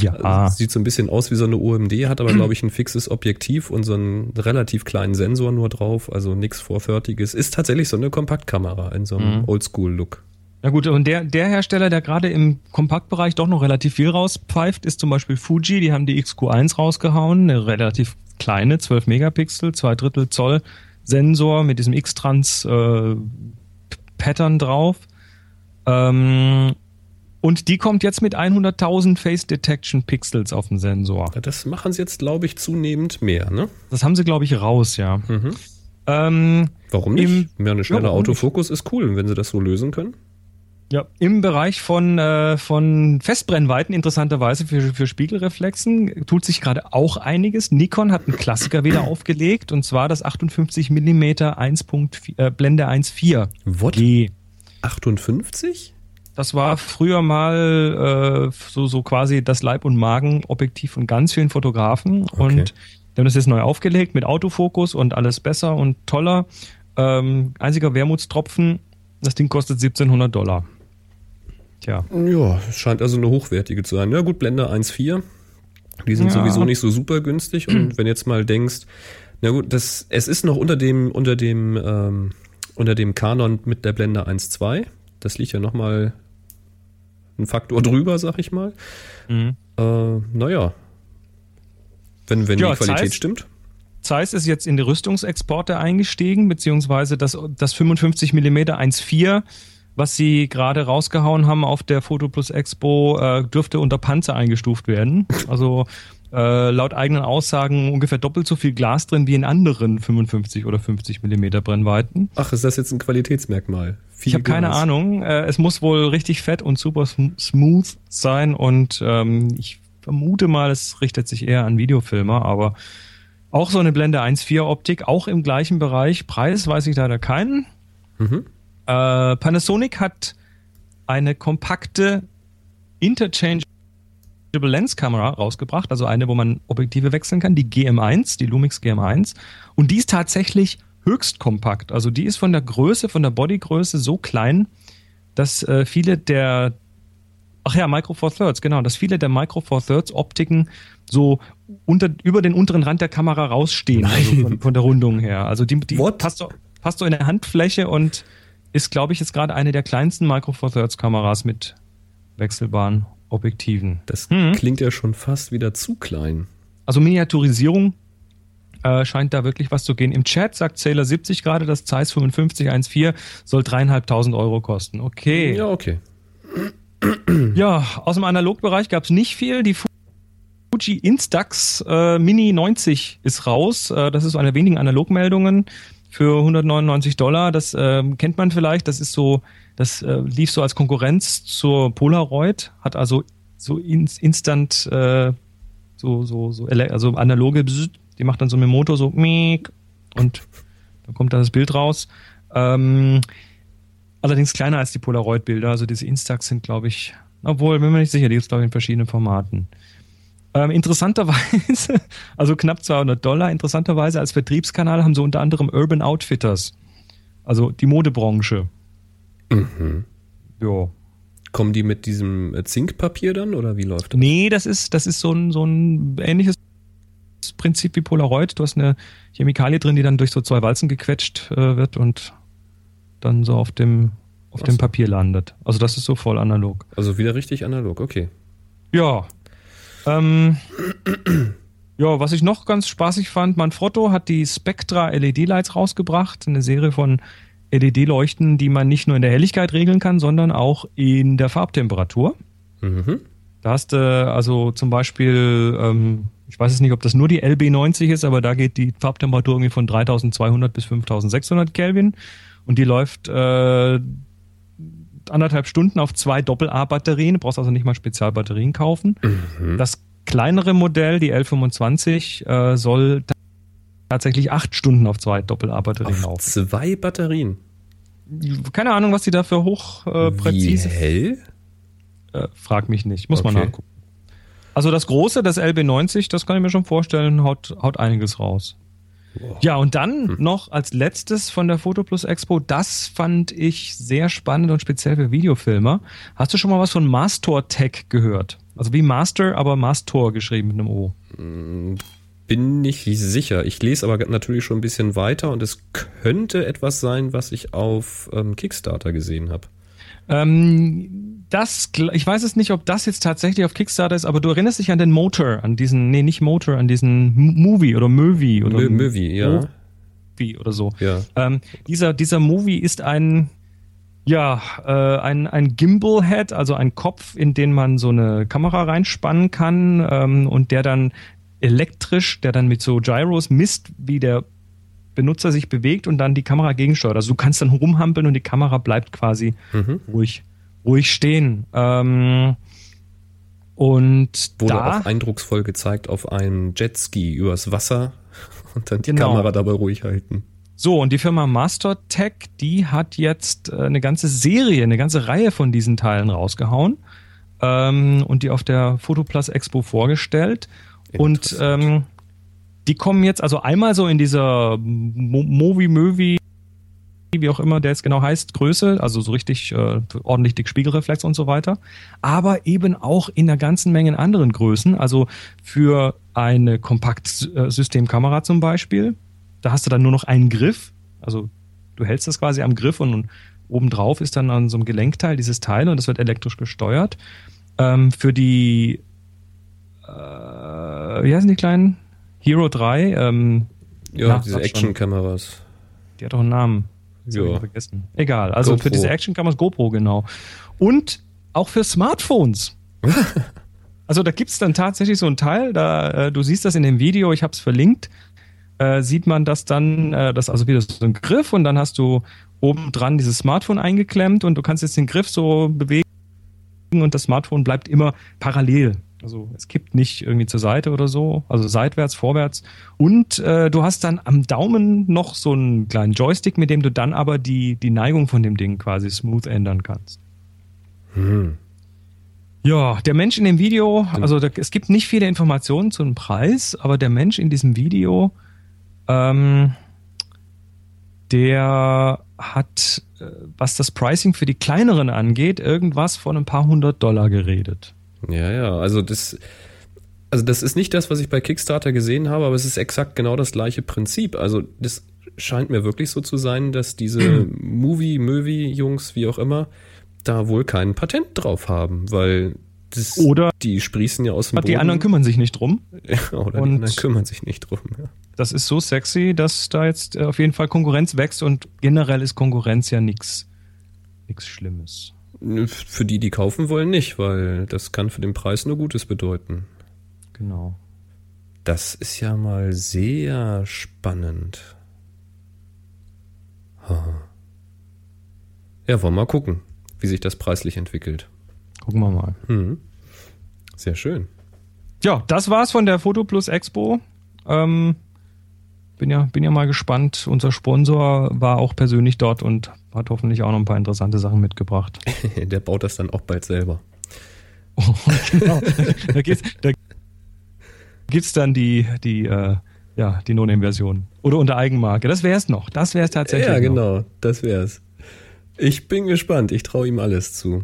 Ja. Also, sieht so ein bisschen aus wie so eine OMD, hat aber, glaube ich, ein fixes Objektiv und so einen relativ kleinen Sensor nur drauf, also nichts Vorfertiges. Ist tatsächlich so eine Kompaktkamera in so einem Mhm. Oldschool-Look. Na gut, und der, der Hersteller, der gerade im Kompaktbereich doch noch relativ viel rauspfeift, ist zum Beispiel Fuji. Die haben die XQ1 rausgehauen, eine relativ kleine, 12 Megapixel, zwei Drittel Zoll Sensor mit diesem X-Trans äh, Pattern drauf. Ähm, und die kommt jetzt mit 100.000 Face Detection Pixels auf dem Sensor. Das machen sie jetzt, glaube ich, zunehmend mehr, ne? Das haben sie, glaube ich, raus, ja. Mhm. Ähm, Warum nicht? Ja, eine schnelle Ja? Autofokus ist cool, wenn sie das so lösen können. Ja, im Bereich von, äh, von Festbrennweiten, interessanterweise für, für Spiegelreflexen, tut sich gerade auch einiges. Nikon hat einen Klassiker wieder aufgelegt, und zwar das 58 mm 1.4, äh, Blende 1.4 What? G. 58? Das war früher mal äh, so, so quasi das Leib- und Magen-Objektiv von ganz vielen Fotografen. Und die haben das jetzt neu aufgelegt mit Autofokus und alles besser und toller. Ähm, einziger Wermutstropfen, das Ding kostet 1700 Dollar. Tja. Ja, es scheint also eine hochwertige zu sein. Ja gut, Blende 1.4. Die sind Ja. sowieso nicht so super günstig. Und wenn jetzt mal denkst, na gut, das, es ist noch unter dem, unter dem, ähm, unter dem Canon mit der Blende 1.2. Das liegt ja nochmal ein Faktor drüber, sag ich mal. Mhm. Äh, naja. Wenn, wenn Ja, die Qualität Zeiss- stimmt. Zeiss ist jetzt in die Rüstungsexporte eingestiegen, beziehungsweise das, das 55 mm 1.4, was sie gerade rausgehauen haben auf der Photo Plus Expo, äh, dürfte unter Panzer eingestuft werden. Also äh, laut eigenen Aussagen ungefähr doppelt so viel Glas drin wie in anderen 55 oder 50 mm Brennweiten. Ach, ist das jetzt ein Qualitätsmerkmal? Viel Ich habe keine. Ahnung. Äh, es muss wohl richtig fett und super sm smooth sein und ähm, ich vermute mal, es richtet sich eher an Videofilmer, aber auch so eine Blende 1.4 Optik, auch im gleichen Bereich. Preis weiß ich leider keinen. Mhm. Äh, Panasonic hat eine kompakte Interchangeable Lens-Kamera rausgebracht, also eine, wo man Objektive wechseln kann, die GM1, die Lumix GM1. Und die ist tatsächlich höchst kompakt. Also die ist von der Größe, von der Bodygröße so klein, dass äh, viele der Ach ja, Micro Four Thirds, genau, dass viele der Micro Four Thirds Optiken so unter, über den unteren Rand der Kamera rausstehen, also von, von der Rundung her. Also die, die What? passt so, passt so in der Handfläche und ist, glaube ich, jetzt gerade eine der kleinsten Micro Four Thirds Kameras mit wechselbaren Objektiven. Das Mhm. klingt ja schon fast wieder zu klein. Also Miniaturisierung äh, scheint da wirklich was zu gehen. Im Chat sagt Sailor 70 gerade, das Zeiss 5514 soll dreieinhalbtausend Euro kosten. Okay. Ja, okay. Ja, aus dem Analogbereich gab es nicht viel. Die Fuji Instax äh, Mini 90 ist raus. Äh, das ist eine der wenigen Analogmeldungen für 199 Dollar. Das ähm, kennt man vielleicht. Das ist so, das äh, lief so als Konkurrenz zur Polaroid, hat also so ins, instant, äh, so, so, so, also analoge, die macht dann so mit dem Motor so, und dann kommt da das Bild raus. Ähm, allerdings kleiner als die Polaroid-Bilder. Also diese Instax sind, glaube ich, obwohl, bin mir nicht sicher, die gibt es, glaube ich, in verschiedenen Formaten. Ähm, interessanterweise, also knapp 200 Dollar, interessanterweise als Vertriebskanal haben sie unter anderem Urban Outfitters, also die Modebranche. Mhm. Ja. Kommen die mit diesem äh, Zinkpapier dann oder wie läuft das? Nee, das ist, das ist so ein, so ein ähnliches Prinzip wie Polaroid. Du hast eine Chemikalie drin, die dann durch so zwei Walzen gequetscht äh, wird und dann so auf dem, auf dem Papier landet. Also das ist so voll analog. Also wieder richtig analog, okay. Ja. Ähm, ja, was ich noch ganz spaßig fand, Manfrotto hat die Spectra LED-Lights rausgebracht, eine Serie von LED-Leuchten, die man nicht nur in der Helligkeit regeln kann, sondern auch in der Farbtemperatur. Mhm. Da hast du also zum Beispiel, ähm, ich weiß jetzt nicht, ob das nur die LB90 ist, aber da geht die Farbtemperatur irgendwie von 3200 bis 5600 Kelvin und die läuft äh, anderthalb Stunden auf zwei Doppel-A-Batterien. Du brauchst also nicht mal Spezialbatterien kaufen. Mhm. Das kleinere Modell, die L25, äh, soll tatsächlich acht Stunden auf zwei Doppel-A-Batterien laufen. Zwei Batterien? Keine Ahnung, was die da für hochpräzise. Äh, Wie hell? Äh, frag mich nicht, muss okay. man nachgucken. Also das große, das LB90, das kann ich mir schon vorstellen, haut, haut einiges raus. Ja, und dann hm. noch als letztes von der Foto Plus Expo, das fand ich sehr spannend und speziell für Videofilmer. Hast du schon mal was von Mastor Tech gehört? Also wie Master, aber Mastor geschrieben mit einem O. Bin nicht sicher. Ich lese aber natürlich schon ein bisschen weiter und es könnte etwas sein, was ich auf ähm, Kickstarter gesehen habe. Ähm, das, ich weiß es nicht, ob das jetzt tatsächlich auf Kickstarter ist, aber du erinnerst dich an den Motor, an diesen, nee, nicht Motor, an diesen Movie oder Movie oder M Movie, ja. Movie oder so. Ja. Ähm, dieser, dieser Movie ist ein, ja, äh, ein, ein Gimbal-Head, also ein Kopf, in den man so eine Kamera reinspannen kann ähm, und der dann elektrisch, der dann mit so Gyros misst, wie der Benutzer sich bewegt und dann die Kamera gegensteuert. Also du kannst dann rumhampeln und die Kamera bleibt quasi mhm. ruhig, ruhig stehen. Ähm, und wurde da, auch eindrucksvoll gezeigt auf einem Jetski übers Wasser und dann die genau. Kamera dabei ruhig halten. So, und die Firma Mastertech, die hat jetzt äh, eine ganze Serie, eine ganze Reihe von diesen Teilen rausgehauen ähm, und die auf der Photoplus Expo vorgestellt. Und ähm, die kommen jetzt also einmal so in dieser Movie-Movie, wie auch immer der jetzt genau heißt, Größe, also so richtig äh, ordentlich dick Spiegelreflex und so weiter, aber eben auch in einer ganzen Menge anderen Größen, also für eine Kompaktsystemkamera zum Beispiel, da hast du dann nur noch einen Griff, also du hältst das quasi am Griff und, und obendrauf ist dann an so einem Gelenkteil dieses Teil und das wird elektrisch gesteuert. Ähm, für die, äh, wie heißen die kleinen? Hero 3. Ähm, ja, diese Action-Kameras. Die hat doch einen Namen. Ja. vergessen. Egal. Also GoPro. für diese Action-Kameras GoPro, genau. Und auch für Smartphones. also da gibt es dann tatsächlich so ein Teil, da äh, du siehst das in dem Video, ich habe es verlinkt, äh, sieht man das dann, äh, das also wieder so ein Griff und dann hast du oben dran dieses Smartphone eingeklemmt und du kannst jetzt den Griff so bewegen und das Smartphone bleibt immer parallel also es kippt nicht irgendwie zur Seite oder so, also seitwärts, vorwärts. Und äh, du hast dann am Daumen noch so einen kleinen Joystick, mit dem du dann aber die, die Neigung von dem Ding quasi smooth ändern kannst. Hm. Ja, der Mensch in dem Video, also da, es gibt nicht viele Informationen zum Preis, aber der Mensch in diesem Video, ähm, der hat, äh, was das Pricing für die kleineren angeht, irgendwas von ein paar hundert Dollar geredet. Ja, ja, also das, also das ist nicht das, was ich bei Kickstarter gesehen habe, aber es ist exakt genau das gleiche Prinzip. Also das scheint mir wirklich so zu sein, dass diese Movie, Movie-Jungs, wie auch immer, da wohl kein Patent drauf haben, weil das, oder die sprießen ja aus dem Boden. Die anderen kümmern sich nicht drum. Ja, oder und die anderen kümmern sich nicht drum. Ja. Das ist so sexy, dass da jetzt auf jeden Fall Konkurrenz wächst und generell ist Konkurrenz ja nichts nichts Schlimmes. Für die, die kaufen wollen, nicht, weil das kann für den Preis nur Gutes bedeuten. Genau. Das ist ja mal sehr spannend. Ja, wollen wir mal gucken, wie sich das preislich entwickelt. Gucken wir mal. Hm. Sehr schön. Ja, das war's von der Foto Plus Expo. Ähm, bin ja, bin ja mal gespannt. Unser Sponsor war auch persönlich dort und hat hoffentlich auch noch ein paar interessante Sachen mitgebracht. Der baut das dann auch bald selber. Oh, genau. da geht's, da gibt's dann die, die, äh, ja, die No-Name-Version. Oder unter Eigenmarke. Das wäre es noch. Das wäre es tatsächlich. Ja, genau. Noch. Das wär's. Ich bin gespannt. Ich traue ihm alles zu.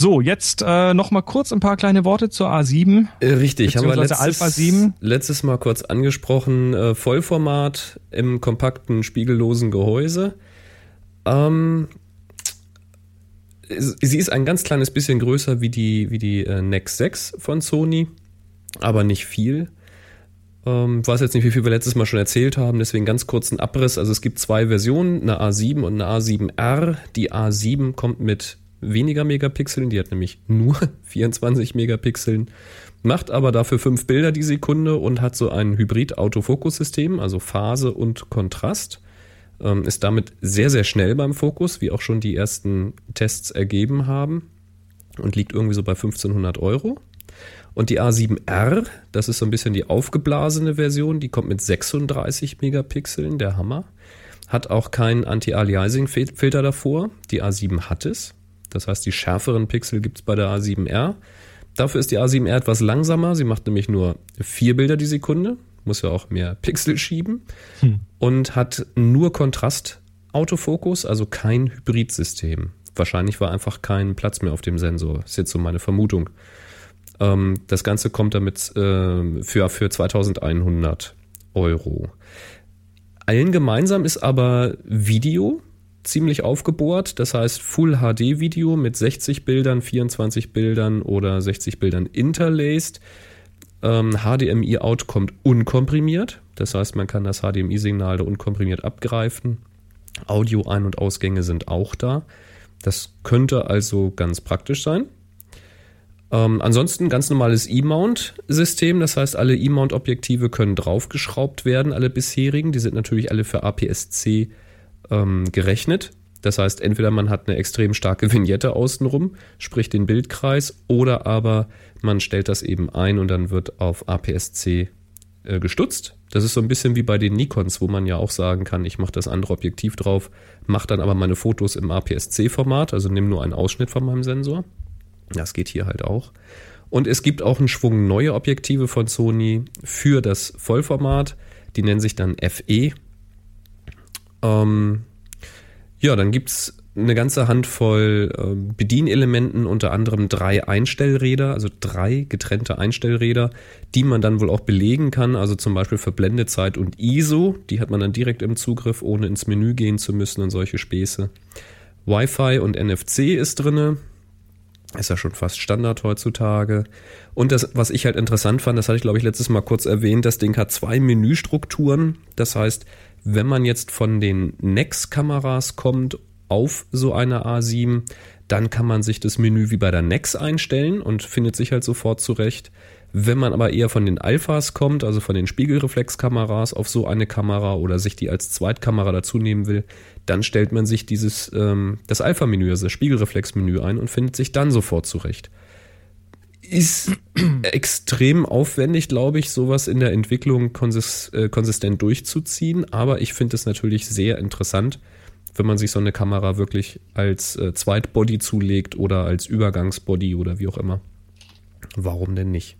So, jetzt äh, noch mal kurz ein paar kleine Worte zur A7. Äh, richtig, haben wir letztes, Alpha 7. letztes Mal kurz angesprochen. Äh, Vollformat im kompakten, spiegellosen Gehäuse. Ähm, sie ist ein ganz kleines bisschen größer wie die, wie die äh, Nex 6 von Sony, aber nicht viel. Ähm, weiß jetzt nicht, wie viel wir letztes Mal schon erzählt haben, deswegen ganz kurzen Abriss. Also es gibt zwei Versionen, eine A7 und eine A7R. Die A7 kommt mit weniger Megapixeln, die hat nämlich nur 24 Megapixeln, macht aber dafür fünf Bilder die Sekunde und hat so ein Hybrid-Autofokus-System, also Phase und Kontrast. Ähm, ist damit sehr, sehr schnell beim Fokus, wie auch schon die ersten Tests ergeben haben und liegt irgendwie so bei 1500 Euro. Und die A7R, das ist so ein bisschen die aufgeblasene Version, die kommt mit 36 Megapixeln, der Hammer. Hat auch keinen Anti-Aliasing-Filter davor. Die A7 hat es. Das heißt, die schärferen Pixel gibt es bei der A7R. Dafür ist die A7R etwas langsamer. Sie macht nämlich nur vier Bilder die Sekunde. Muss ja auch mehr Pixel schieben. Hm. Und hat nur Kontrast-Autofokus, also kein Hybridsystem. Wahrscheinlich war einfach kein Platz mehr auf dem Sensor. Ist jetzt so meine Vermutung. Ähm, das Ganze kommt damit äh, für, für 2100 Euro. Allen gemeinsam ist aber Video ziemlich aufgebohrt. Das heißt Full HD Video mit 60 Bildern, 24 Bildern oder 60 Bildern interlaced. Ähm, HDMI Out kommt unkomprimiert. Das heißt, man kann das HDMI-Signal da unkomprimiert abgreifen. Audio-Ein- und Ausgänge sind auch da. Das könnte also ganz praktisch sein. Ähm, ansonsten ganz normales E-Mount-System, das heißt, alle E-Mount-Objektive können draufgeschraubt werden, alle bisherigen. Die sind natürlich alle für APS-C ähm, gerechnet. Das heißt, entweder man hat eine extrem starke Vignette außenrum, sprich den Bildkreis, oder aber man stellt das eben ein und dann wird auf APS-C äh, gestutzt. Das ist so ein bisschen wie bei den Nikons, wo man ja auch sagen kann, ich mache das andere Objektiv drauf, mache dann aber meine Fotos im APS-C-Format, also nehme nur einen Ausschnitt von meinem Sensor. Das geht hier halt auch. Und es gibt auch einen Schwung neue Objektive von Sony für das Vollformat. Die nennen sich dann FE. Ähm, ja, dann gibt's eine ganze Handvoll äh, Bedienelementen, unter anderem drei Einstellräder, also drei getrennte Einstellräder, die man dann wohl auch belegen kann, also zum Beispiel für Blendezeit und ISO, die hat man dann direkt im Zugriff, ohne ins Menü gehen zu müssen und solche Späße. Wi-Fi und NFC ist drinne, ist ja schon fast Standard heutzutage. Und das, was ich halt interessant fand, das hatte ich glaube ich letztes Mal kurz erwähnt, das Ding hat zwei Menüstrukturen. Das heißt, wenn man jetzt von den NEX-Kameras kommt auf so eine A7, dann kann man sich das Menü wie bei der NEX einstellen und findet sich halt sofort zurecht. Wenn man aber eher von den Alphas kommt, also von den Spiegelreflexkameras auf so eine Kamera oder sich die als Zweitkamera dazu nehmen will, dann stellt man sich dieses ähm, das Alpha-Menü, also das Spiegelreflex-Menü ein und findet sich dann sofort zurecht. Ist extrem aufwendig, glaube ich, sowas in der Entwicklung konsis äh, konsistent durchzuziehen, aber ich finde es natürlich sehr interessant, wenn man sich so eine Kamera wirklich als äh, Zweitbody zulegt oder als Übergangsbody oder wie auch immer. Warum denn nicht?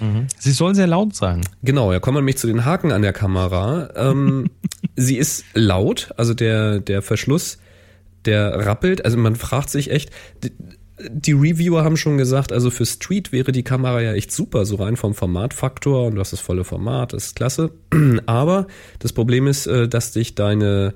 Mhm. Sie soll sehr laut sein. Genau, ja, kommen wir nämlich zu den Haken an der Kamera. Ähm, sie ist laut, also der, der Verschluss, der rappelt. Also man fragt sich echt, die, Reviewer haben schon gesagt, also für Street wäre die Kamera ja echt super, so rein vom Formatfaktor und du hast das volle Format, das ist klasse. Aber das Problem ist, äh, dass dich deine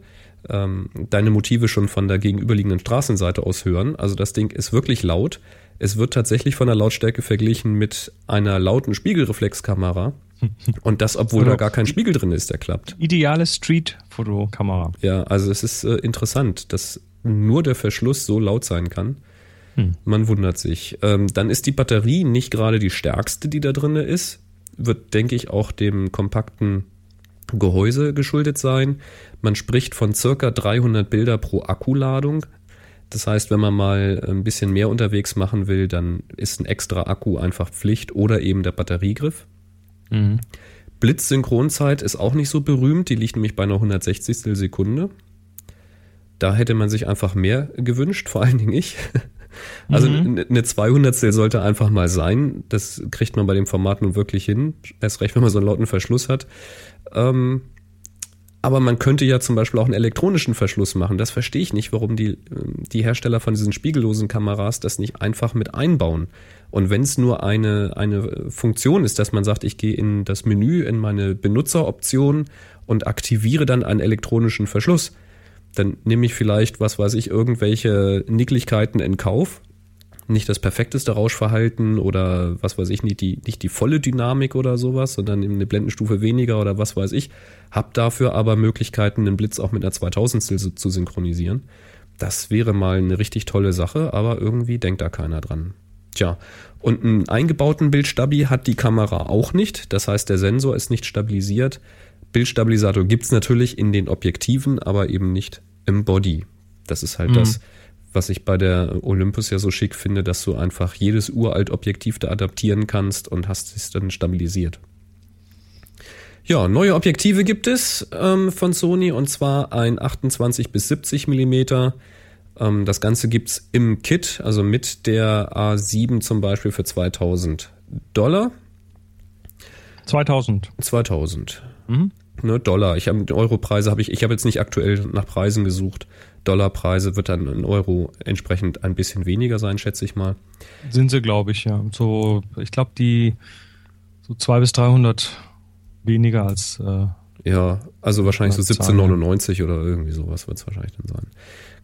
ähm, deine Motive schon von der gegenüberliegenden Straßenseite aus hören. Also das Ding ist wirklich laut. Es wird tatsächlich von der Lautstärke verglichen mit einer lauten Spiegelreflexkamera. Und das, obwohl also, da gar kein Spiegel drin ist, der klappt. Ideale Street-Fotokamera. Ja, also es ist äh, interessant, dass nur der Verschluss so laut sein kann. Hm. Man wundert sich. Ähm, dann ist die Batterie nicht gerade die stärkste, die da drin ist. Wird, denke ich, auch dem kompakten Gehäuse geschuldet sein. Man spricht von circa 300 Bilder pro Akkuladung. Das heißt, wenn man mal ein bisschen mehr unterwegs machen will, dann ist ein extra Akku einfach Pflicht oder eben der Batteriegriff. Mhm. Blitzsynchronzeit ist auch nicht so berühmt, die liegt nämlich bei einer 160. Sekunde. Da hätte man sich einfach mehr gewünscht, vor allen Dingen ich. Also mhm. eine 200 sollte einfach mal sein. Das kriegt man bei dem Format nun wirklich hin. Erst recht, wenn man so einen lauten Verschluss hat. Ähm, aber man könnte ja zum Beispiel auch einen elektronischen Verschluss machen. Das verstehe ich nicht, warum die, die Hersteller von diesen spiegellosen Kameras das nicht einfach mit einbauen. Und wenn es nur eine, eine Funktion ist, dass man sagt, ich gehe in das Menü, in meine Benutzeroption und aktiviere dann einen elektronischen Verschluss, dann nehme ich vielleicht, was weiß ich, irgendwelche Nicklichkeiten in Kauf nicht das perfekteste Rauschverhalten oder was weiß ich, nicht die, nicht die volle Dynamik oder sowas, sondern eine Blendenstufe weniger oder was weiß ich. Hab dafür aber Möglichkeiten, den Blitz auch mit einer 2000 zu synchronisieren. Das wäre mal eine richtig tolle Sache, aber irgendwie denkt da keiner dran. Tja, und einen eingebauten Bildstabi hat die Kamera auch nicht. Das heißt, der Sensor ist nicht stabilisiert. Bildstabilisator gibt's natürlich in den Objektiven, aber eben nicht im Body. Das ist halt mhm. das, was ich bei der Olympus ja so schick finde, dass du einfach jedes uralt Objektiv da adaptieren kannst und hast es dann stabilisiert. Ja, neue Objektive gibt es ähm, von Sony und zwar ein 28 bis 70 Millimeter. Ähm, das Ganze gibt's im Kit, also mit der A7 zum Beispiel für 2000 Dollar. 2000. 2000. Mhm. Ne, Dollar. Ich habe Europreise habe ich. Ich habe jetzt nicht aktuell nach Preisen gesucht. Dollarpreise wird dann in Euro entsprechend ein bisschen weniger sein, schätze ich mal. Sind sie, glaube ich, ja. So, ich glaube, die so 200 bis 300 weniger als. Äh, ja, also wahrscheinlich so 17,99 oder irgendwie sowas wird es wahrscheinlich dann sein.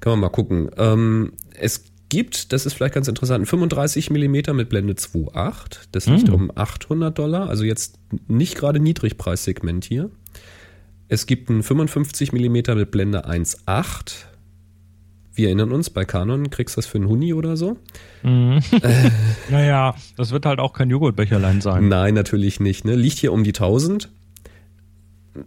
Kann man mal gucken. Ähm, es gibt, das ist vielleicht ganz interessant, 35 Millimeter mit Blende 2.8. Das liegt hm. um 800 Dollar, also jetzt nicht gerade Niedrigpreissegment hier. Es gibt ein 55 Millimeter mit Blende 1.8 wir erinnern uns, bei Canon kriegst du das für einen Huni oder so. Mhm. naja, das wird halt auch kein Joghurtbecherlein sein. Nein, natürlich nicht. Ne? Liegt hier um die 1000.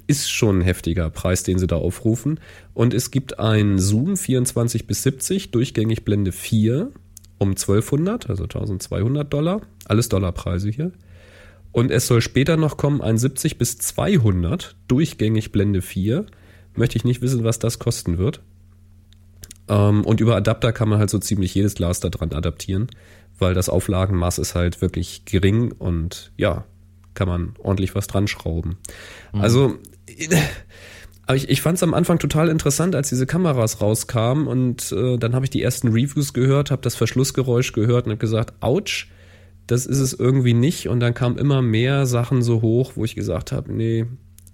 Ist schon ein heftiger Preis, den sie da aufrufen. Und es gibt ein Zoom 24 bis 70, durchgängig Blende 4 um 1200, also 1200 Dollar. Alles Dollarpreise hier. Und es soll später noch kommen ein 70 bis 200, durchgängig Blende 4. Möchte ich nicht wissen, was das kosten wird. Ähm, und über Adapter kann man halt so ziemlich jedes Glas da dran adaptieren, weil das Auflagenmaß ist halt wirklich gering und ja, kann man ordentlich was dran schrauben. Mhm. Also, aber ich, ich fand es am Anfang total interessant, als diese Kameras rauskamen und äh, dann habe ich die ersten Reviews gehört, habe das Verschlussgeräusch gehört und habe gesagt, ouch, das ist es irgendwie nicht. Und dann kamen immer mehr Sachen so hoch, wo ich gesagt habe, nee,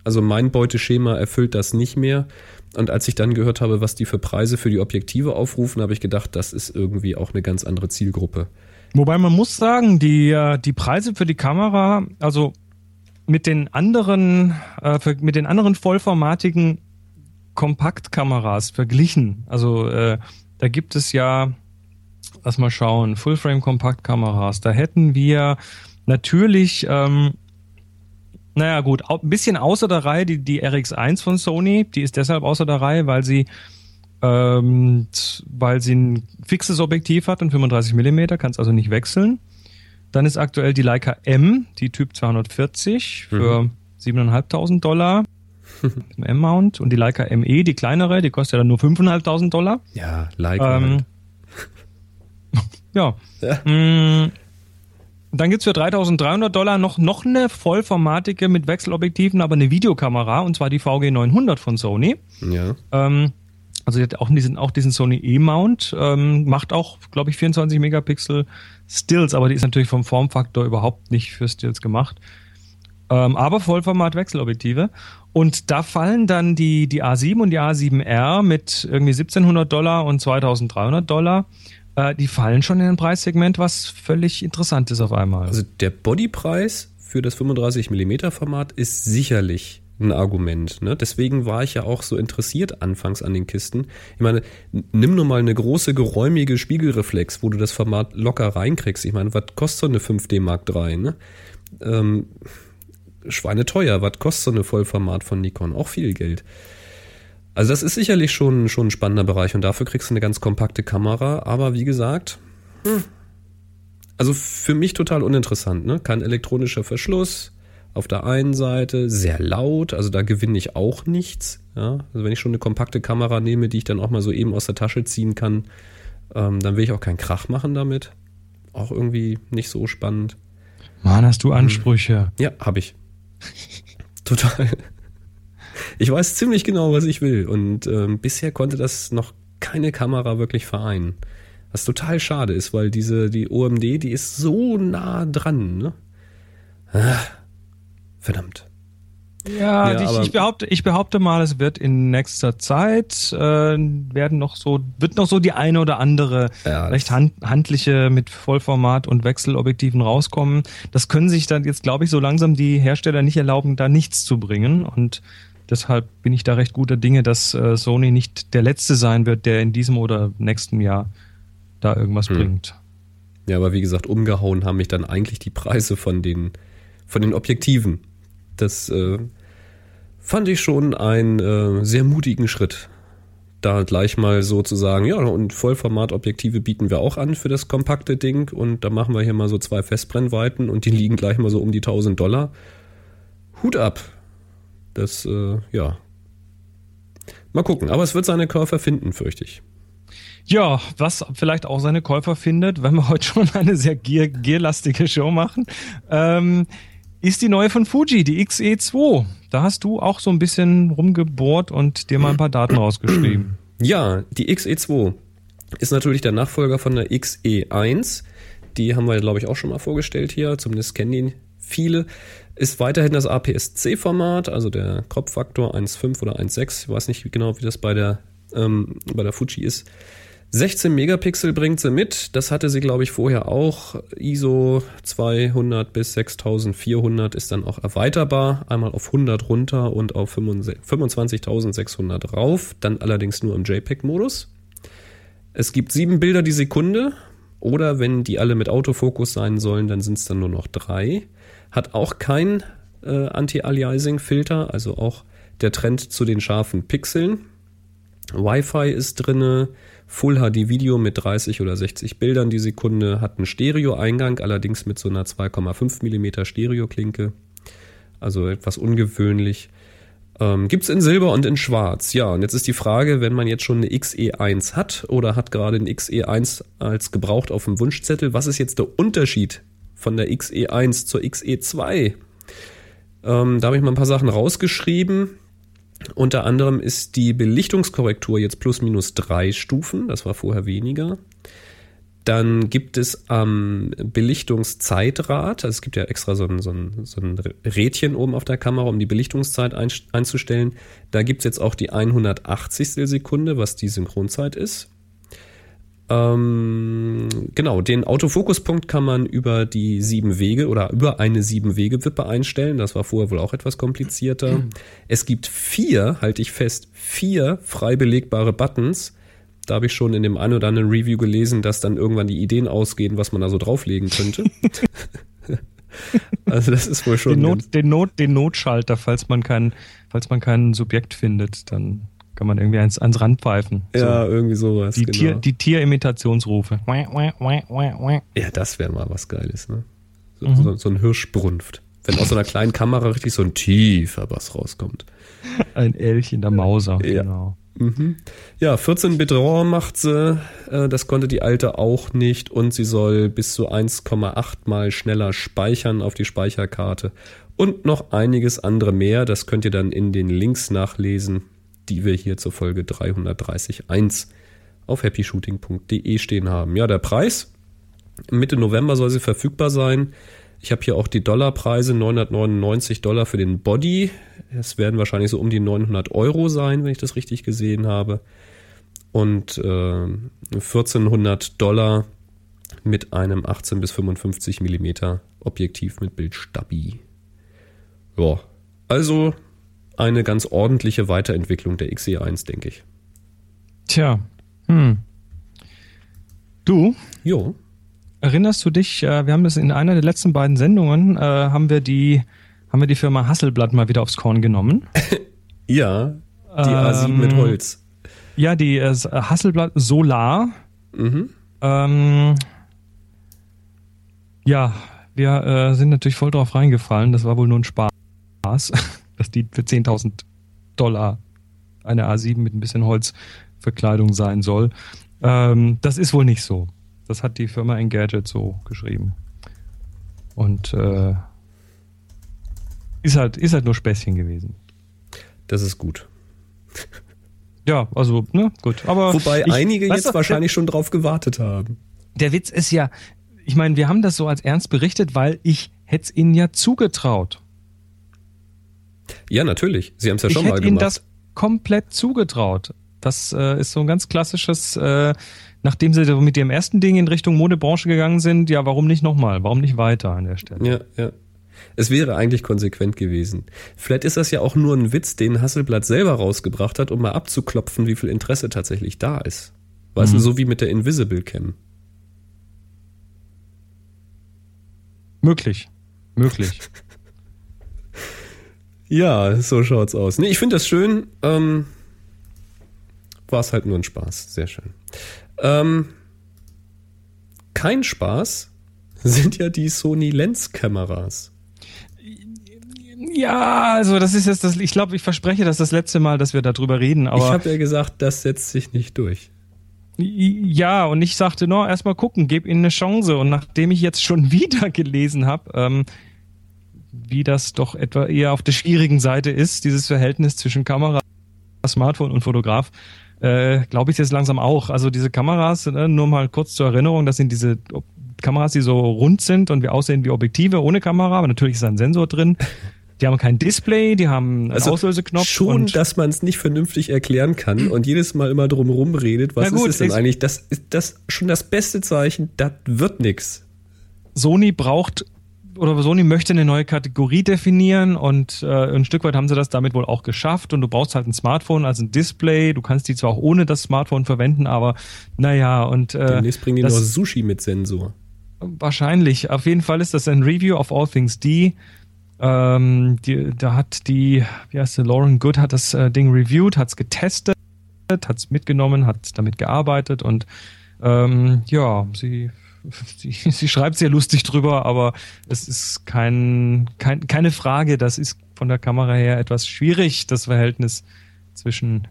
also mein Beuteschema erfüllt das nicht mehr. Und als ich dann gehört habe, was die für Preise für die Objektive aufrufen, habe ich gedacht, das ist irgendwie auch eine ganz andere Zielgruppe. Wobei man muss sagen, die, äh, die Preise für die Kamera, also mit den anderen, äh, für, mit den anderen vollformatigen Kompaktkameras verglichen, also äh, da gibt es ja, lass mal schauen, Fullframe-Kompaktkameras, da hätten wir natürlich ähm, naja, gut, ein bisschen außer der Reihe, die, die RX1 von Sony, die ist deshalb außer der Reihe, weil sie, ähm, weil sie ein fixes Objektiv hat, ein 35 mm, kann es also nicht wechseln. Dann ist aktuell die Leica M, die Typ 240 für mhm. 7.500 Dollar. im M-Mount und die Leica ME, die kleinere, die kostet ja dann nur 5.500 Dollar. Ja, Leica. Ähm, halt. ja. ja. Mm, dann gibt's für 3300 Dollar noch, noch eine vollformatige mit Wechselobjektiven, aber eine Videokamera, und zwar die VG900 von Sony. Ja. Ähm, also die hat auch diesen, auch diesen Sony E-Mount, ähm, macht auch, glaube ich, 24 Megapixel Stills, aber die ist natürlich vom Formfaktor überhaupt nicht für Stills gemacht. Ähm, aber Vollformat Wechselobjektive. Und da fallen dann die, die A7 und die A7R mit irgendwie 1700 Dollar und 2300 Dollar äh, die fallen schon in ein Preissegment, was völlig interessant ist auf einmal. Also der Bodypreis für das 35 mm Format ist sicherlich ein Argument. Ne? Deswegen war ich ja auch so interessiert anfangs an den Kisten. Ich meine, nimm nur mal eine große, geräumige Spiegelreflex, wo du das Format locker reinkriegst. Ich meine, was kostet so eine 5D Mark III? Ne? Ähm, Schweine teuer. Was kostet so eine Vollformat von Nikon? Auch viel Geld. Also das ist sicherlich schon, schon ein spannender Bereich und dafür kriegst du eine ganz kompakte Kamera, aber wie gesagt, hm. also für mich total uninteressant, ne? Kein elektronischer Verschluss auf der einen Seite, sehr laut, also da gewinne ich auch nichts. Ja? Also wenn ich schon eine kompakte Kamera nehme, die ich dann auch mal so eben aus der Tasche ziehen kann, ähm, dann will ich auch keinen Krach machen damit. Auch irgendwie nicht so spannend. Mann, hast du Ansprüche? Ja, habe ich. Total. Ich weiß ziemlich genau, was ich will. Und ähm, bisher konnte das noch keine Kamera wirklich vereinen. Was total schade ist, weil diese, die OMD, die ist so nah dran. Ne? Ah, verdammt. Ja, ja ich, ich, behaupte, ich behaupte mal, es wird in nächster Zeit äh, werden noch so, wird noch so die eine oder andere ja, recht hand, handliche mit Vollformat und Wechselobjektiven rauskommen. Das können sich dann jetzt, glaube ich, so langsam die Hersteller nicht erlauben, da nichts zu bringen. Und deshalb bin ich da recht guter Dinge, dass äh, Sony nicht der letzte sein wird, der in diesem oder nächsten Jahr da irgendwas hm. bringt. Ja, aber wie gesagt, umgehauen haben mich dann eigentlich die Preise von den, von den Objektiven das äh, fand ich schon einen äh, sehr mutigen Schritt. Da gleich mal so zu sagen, ja, und Vollformatobjektive bieten wir auch an für das kompakte Ding und da machen wir hier mal so zwei Festbrennweiten und die liegen gleich mal so um die 1000 Dollar. Hut ab. Das, äh, ja. Mal gucken, aber es wird seine Käufer finden, fürchte ich. Ja, was vielleicht auch seine Käufer findet, wenn wir heute schon eine sehr gier gierlastige Show machen. Ähm, ist die neue von Fuji, die XE2. Da hast du auch so ein bisschen rumgebohrt und dir mal ein paar Daten rausgeschrieben. Ja, die XE2 ist natürlich der Nachfolger von der XE1. Die haben wir, glaube ich, auch schon mal vorgestellt hier. Zumindest kennen ihn viele. Ist weiterhin das APS-C-Format, also der Crop-Faktor 1.5 oder 1.6. Ich weiß nicht genau, wie das bei der, ähm, bei der Fuji ist. 16 Megapixel bringt sie mit. Das hatte sie, glaube ich, vorher auch. ISO 200 bis 6400 ist dann auch erweiterbar. Einmal auf 100 runter und auf 25.600 rauf. Dann allerdings nur im JPEG-Modus. Es gibt sieben Bilder die Sekunde. Oder wenn die alle mit Autofokus sein sollen, dann sind es dann nur noch drei. Hat auch kein äh, Anti-Aliasing-Filter, also auch der Trend zu den scharfen Pixeln. Wi-Fi ist drinne, Full HD Video mit 30 oder 60 Bildern die Sekunde, hat einen Stereo-Eingang, allerdings mit so einer 2,5 mm Stereo-Klinke. Also etwas ungewöhnlich. Ähm, Gibt es in Silber und in Schwarz. Ja, und jetzt ist die Frage, wenn man jetzt schon eine XE1 hat oder hat gerade eine XE1 als gebraucht auf dem Wunschzettel, was ist jetzt der Unterschied von der XE1 zur XE2? Ähm, da habe ich mal ein paar Sachen rausgeschrieben. Unter anderem ist die Belichtungskorrektur jetzt plus minus drei Stufen, das war vorher weniger. Dann gibt es am ähm, Belichtungszeitrad, also es gibt ja extra so ein, so, ein, so ein Rädchen oben auf der Kamera, um die Belichtungszeit ein, einzustellen. Da gibt es jetzt auch die 180. Sekunde, was die Synchronzeit ist. Ähm, genau, den Autofokuspunkt kann man über die sieben Wege oder über eine sieben Wege Wippe einstellen. Das war vorher wohl auch etwas komplizierter. Mhm. Es gibt vier, halte ich fest, vier frei belegbare Buttons. Da habe ich schon in dem einen oder anderen Review gelesen, dass dann irgendwann die Ideen ausgehen, was man da so drauflegen könnte. also das ist wohl schon den, Not, den, Not, den Notschalter, falls man kein, falls man kein Subjekt findet, dann kann man irgendwie ans, ans Rand pfeifen. Ja, so. irgendwie sowas. Die, genau. Tier, die Tierimitationsrufe. Ja, das wäre mal was Geiles, ne? So, mhm. so, so ein Hirschbrunft. Wenn aus so einer kleinen Kamera richtig so ein tiefer Bass rauskommt. Ein Elch in der Mauser, ja. genau. Mhm. Ja, 14-Bit RAW macht sie. Äh, das konnte die alte auch nicht. Und sie soll bis zu 1,8 mal schneller speichern auf die Speicherkarte. Und noch einiges andere mehr. Das könnt ihr dann in den Links nachlesen die wir hier zur Folge 330.1 auf happyshooting.de stehen haben. Ja, der Preis. Mitte November soll sie verfügbar sein. Ich habe hier auch die Dollarpreise, 999 Dollar für den Body. Es werden wahrscheinlich so um die 900 Euro sein, wenn ich das richtig gesehen habe. Und äh, 1400 Dollar mit einem 18 bis 55 Millimeter Objektiv mit Bildstabi. Ja, also eine ganz ordentliche Weiterentwicklung der XE1, denke ich. Tja, hm. Du? Jo. Erinnerst du dich, äh, wir haben das in einer der letzten beiden Sendungen, äh, haben wir die, haben wir die Firma Hasselblatt mal wieder aufs Korn genommen? ja, Die A7 mit Ähm, Holz. Ja, die äh, Hasselblatt Solar. Mhm. Ähm, ja, wir äh, sind natürlich voll drauf reingefallen. Das war wohl nur ein Spaß, dass die für 10.000 Dollar eine A7 mit ein bisschen Holzverkleidung sein soll. Ähm, das ist wohl nicht so. Das hat die Firma Engadget so geschrieben. Und äh, ist halt, ist halt nur Späßchen gewesen. Das ist gut. Ja, also, ne, gut. Aber Wobei ich- einige jetzt du, wahrscheinlich schon drauf gewartet haben. Der Witz ist ja, ich meine, wir haben das so als ernst berichtet, weil ich hätte es ihnen ja zugetraut. Ja, natürlich. Sie haben es ja ich schon mal hätte ihnen gemacht. das komplett zugetraut. Das äh, ist so ein ganz klassisches, äh, nachdem sie mit ihrem ersten Ding in Richtung Modebranche gegangen sind, ja, warum nicht nochmal? Warum nicht weiter an der Stelle? Ja, ja. Es wäre eigentlich konsequent gewesen. Vielleicht ist das ja auch nur ein Witz, den Hasselblatt selber rausgebracht hat, um mal abzuklopfen, wie viel Interesse tatsächlich da ist. Weißt Mhm. du, so wie mit der Invisible Cam. Möglich. Möglich. Ja, so schaut's aus. Nee, ich finde das schön. Ähm, War es halt nur ein Spaß. Sehr schön. Ähm, kein Spaß sind ja die Sony Lens-Kameras. Ja, also das ist jetzt das, ich glaube, ich verspreche das das letzte Mal, dass wir darüber reden, ich aber habe ja gesagt, das setzt sich nicht durch. ja, und ich sagte, no, erstmal gucken, gib ihnen eine Chance. Und nachdem ich jetzt schon wieder gelesen habe, ähm, wie das doch etwa eher auf der schwierigen Seite ist, dieses Verhältnis zwischen Kamera, Smartphone und Fotograf, äh, glaube ich jetzt langsam auch. Also diese Kameras, äh, nur mal kurz zur Erinnerung, das sind diese Kameras, die so rund sind und wir aussehen wie Objektive ohne Kamera, aber natürlich ist da ein Sensor drin. Die haben kein Display, die haben einen Also Auslöseknopf. Schon, dass man es nicht vernünftig erklären kann und jedes Mal immer drum rumredet, was gut, ist es denn ich- eigentlich? Das ist das schon das beste Zeichen, das wird nix. Sony braucht oder Sony möchte eine neue Kategorie definieren und äh, ein Stück weit haben sie das damit wohl auch geschafft und du brauchst halt ein Smartphone als ein Display. Du kannst die zwar auch ohne das Smartphone verwenden, aber naja und äh, Demnächst bringen die das- noch Sushi mit Sensor. wahrscheinlich. Auf jeden Fall ist das ein Review of All Things D. Ähm, die, da hat die, wie heißt sie, Lauren Good hat das äh, Ding reviewed, hat es getestet, hat es mitgenommen, hat damit gearbeitet und ähm, ja, sie, sie, sie schreibt sehr lustig drüber, aber es ist kein, kein, keine Frage, das ist von der Kamera her etwas schwierig, das Verhältnis zwischen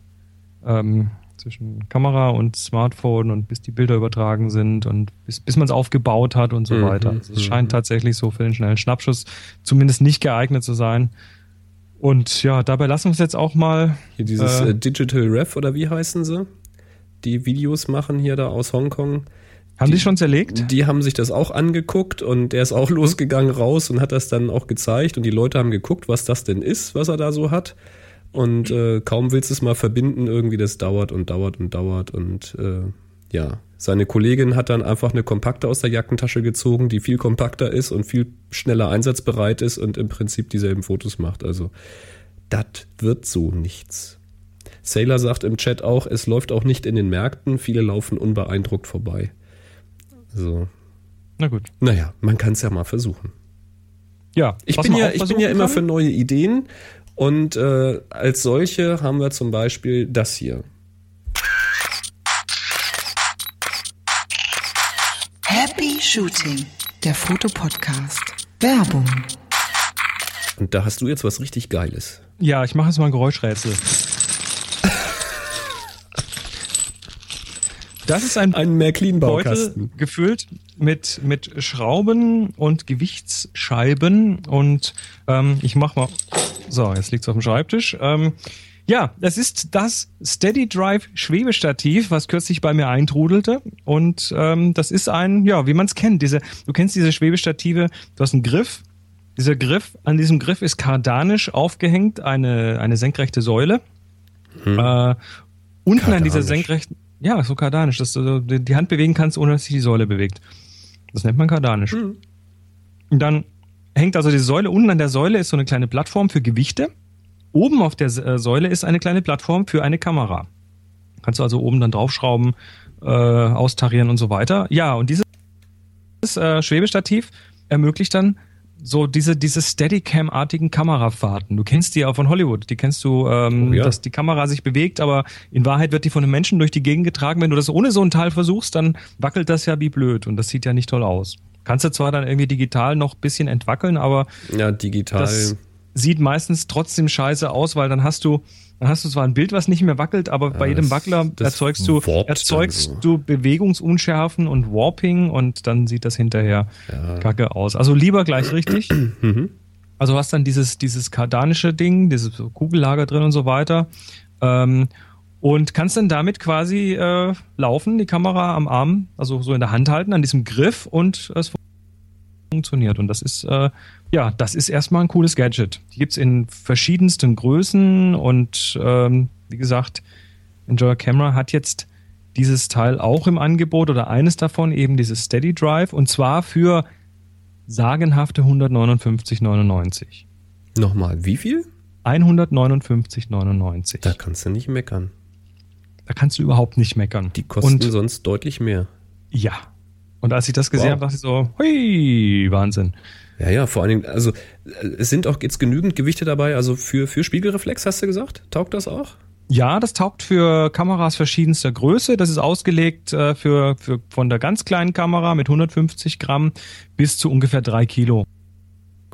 ähm, zwischen Kamera und Smartphone und bis die Bilder übertragen sind und bis, bis man es aufgebaut hat und so Mhm, weiter. Also es mhm. scheint tatsächlich so für den schnellen Schnappschuss zumindest nicht geeignet zu sein. Und ja, dabei lassen wir es jetzt auch mal. Hier dieses Äh. äh, Digital Ref oder wie heißen sie? Die Videos machen hier da aus Hongkong. Haben die, Die- schon zerlegt? Die haben sich das auch angeguckt und der ist auch losgegangen raus und hat das dann auch gezeigt und die Leute haben geguckt, was das denn ist, was er da so hat. Und äh, kaum willst du es mal verbinden, irgendwie das dauert und dauert und dauert und äh, ja, seine Kollegin hat dann einfach eine kompakte aus der Jackentasche gezogen, die viel kompakter ist und viel schneller einsatzbereit ist und im Prinzip dieselben Fotos macht. Also das wird so nichts. Sailor sagt im Chat auch, es läuft auch nicht in den Märkten, viele laufen unbeeindruckt vorbei. So, Na gut. naja, man kann es ja mal versuchen. Ja, Ich bin ja, ich bin ja immer kann. für neue Ideen und äh, als solche haben wir zum Beispiel das hier. Happy Shooting, der Fotopodcast. Werbung. Und da hast du jetzt was richtig Geiles. Ja, ich mache jetzt mal ein Geräuschrätsel. Das ist ein Einen Märklin-Baukasten. Beutel gefüllt mit, mit Schrauben und Gewichtsscheiben und ähm, ich mach mal. So, jetzt liegt's auf dem Schreibtisch. Ähm, ja, das ist das Steady Drive Schwebestativ, was kürzlich bei mir eintrudelte. Und ähm, das ist ein, ja, wie man es kennt. Diese, du kennst diese Schwebestative, du hast einen Griff. Dieser Griff, an diesem Griff ist kardanisch aufgehängt eine, eine senkrechte Säule. Äh, unten an dieser Kardanisch. senkrechten, ja, so kardanisch, dass du die Hand bewegen kannst, ohne dass sich die Säule bewegt. Das nennt man kardanisch. Und dann hängt also die Säule, unten an der Säule ist so eine kleine Plattform für Gewichte. Oben auf der äh, Säule ist eine kleine Plattform für eine Kamera. Kannst du also oben dann draufschrauben, äh, austarieren und so weiter. Ja, und dieses äh, Schwebestativ ermöglicht dann so diese, diese Steadicam-artigen Kamerafahrten. Du kennst die ja von Hollywood. Die kennst du, ähm, Oh ja. dass die Kamera sich bewegt, aber in Wahrheit wird die von einem Menschen durch die Gegend getragen. Wenn du das ohne so ein Teil versuchst, dann wackelt das ja wie blöd und das sieht ja nicht toll aus. Kannst du zwar dann irgendwie digital noch ein bisschen entwackeln, aber Ja, digital. das sieht meistens trotzdem scheiße aus, weil dann hast du, dann hast du zwar ein Bild, was nicht mehr wackelt, aber bei Ja, jedem das- Wackler das erzeugst du, erzeugst so. du Bewegungsunschärfen und Warping und dann sieht das hinterher kacke aus. Also lieber gleich richtig. Mhm. Also hast dann dieses, dieses kardanische Ding, dieses Kugellager drin und so weiter. Ähm, und kannst dann damit quasi äh, laufen, die Kamera am Arm, also so in der Hand halten, an diesem Griff und es funktioniert. Und das ist, äh, ja, das ist erstmal ein cooles Gadget. Die gibt's in verschiedensten Größen und ähm, wie gesagt, Enjoy Camera hat jetzt dieses Teil auch im Angebot oder eines davon, eben dieses Steady Drive, und zwar für sagenhafte 159,99. Nochmal, wie viel? 159,99. Da kannst du nicht meckern. Da kannst du überhaupt nicht meckern. Die kosten und, sonst deutlich mehr. Ja. Und als ich das gesehen Wow. habe, dachte ich so, hui, Wahnsinn. Ja, ja, vor allen Dingen, also äh, es sind auch jetzt genügend Gewichte dabei, also für, für Spiegelreflex hast du gesagt? Taugt das auch? Ja, das taugt für Kameras verschiedenster Größe. Das ist ausgelegt äh, für, für von der ganz kleinen Kamera mit 150 Gramm bis zu ungefähr drei Kilo.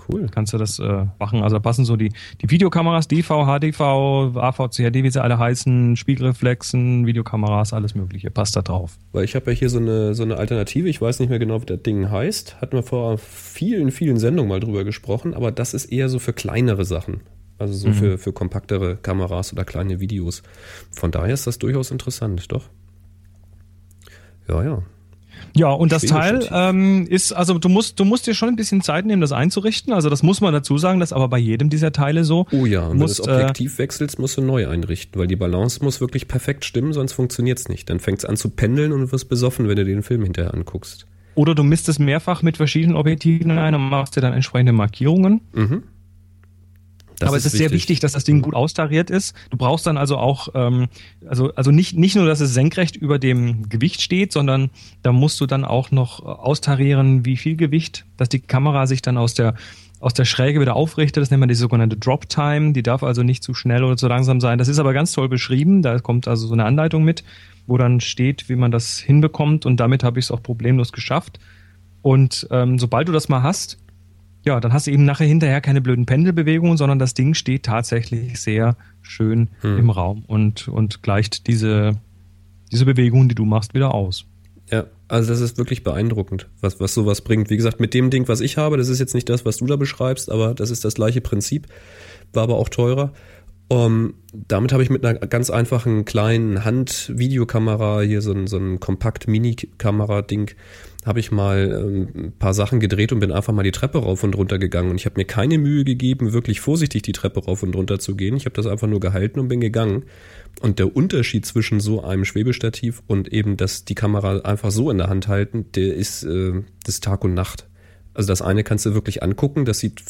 Cool. Kannst du das äh, machen? Also da passen so die, die Videokameras, DV, HDV, AVCHD, wie sie alle heißen, Spiegelreflexen, Videokameras, alles Mögliche. Passt da drauf. Weil ich habe ja hier so eine, so eine Alternative, ich weiß nicht mehr genau, wie das Ding heißt. Hatten wir vor vielen, vielen Sendungen mal drüber gesprochen, aber das ist eher so für kleinere Sachen. Also so Mhm. für, für kompaktere Kameras oder kleine Videos. Von daher ist das durchaus interessant, doch. Ja, ja. Ja, und das Teil ähm, ist, also du musst, du musst dir schon ein bisschen Zeit nehmen, das einzurichten. Also das muss man dazu sagen, das ist aber bei jedem dieser Teile so. Oh ja, und wenn du das Musst, äh, Objektiv wechselst, musst du neu einrichten, weil die Balance muss wirklich perfekt stimmen, sonst funktioniert's nicht. Dann fängt's an zu pendeln und du wirst besoffen, wenn du den Film hinterher anguckst. Oder du misst es mehrfach mit verschiedenen Objektiven ein und machst dir dann entsprechende Markierungen. Mhm. Das aber es ist sehr wichtig, dass das Ding gut austariert ist. Du brauchst dann also auch, ähm, also, also nicht, nicht nur, dass es senkrecht über dem Gewicht steht, sondern da musst du dann auch noch äh, austarieren, wie viel Gewicht, dass die Kamera sich dann aus der, aus der Schräge wieder aufrichtet. Das nennt man die sogenannte Drop Time. Die darf also nicht zu schnell oder zu langsam sein. Das ist aber ganz toll beschrieben. Da kommt also so eine Anleitung mit, wo dann steht, wie man das hinbekommt. Und damit habe ich es auch problemlos geschafft. Und ähm, sobald du das mal hast, ja, dann hast du eben nachher hinterher keine blöden Pendelbewegungen, sondern das Ding steht tatsächlich sehr schön Hm. im Raum und, und gleicht diese, diese Bewegungen, die du machst, wieder aus. Ja, also das ist wirklich beeindruckend, was, was sowas bringt. Wie gesagt, mit dem Ding, was ich habe, das ist jetzt nicht das, was du da beschreibst, aber das ist das gleiche Prinzip, war aber auch teurer. Um, damit habe ich mit einer ganz einfachen kleinen Hand-Videokamera, hier so ein, so ein Kompakt-Mini-Kamera-Ding, habe ich mal ähm, ein paar Sachen gedreht und bin einfach mal die Treppe rauf und runter gegangen. Und ich habe mir keine Mühe gegeben, wirklich vorsichtig die Treppe rauf und runter zu gehen. Ich habe das einfach nur gehalten und bin gegangen. Und der Unterschied zwischen so einem Schwebestativ und eben das die Kamera einfach so in der Hand halten, der ist äh, das Tag und Nacht. Also das eine kannst du wirklich angucken, das sieht,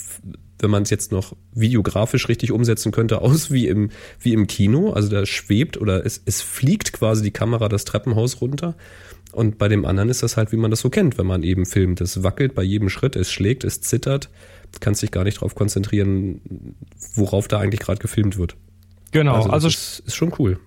wenn man es jetzt noch videografisch richtig umsetzen könnte, aus wie im, wie im Kino. Also da schwebt oder es, es fliegt quasi die Kamera das Treppenhaus runter. Und bei dem anderen ist das halt, wie man das so kennt, wenn man eben filmt. Es wackelt bei jedem Schritt, es schlägt, es zittert. Du kannst dich gar nicht darauf konzentrieren, worauf da eigentlich gerade gefilmt wird. Genau, Also, also, das ist, ist schon cool.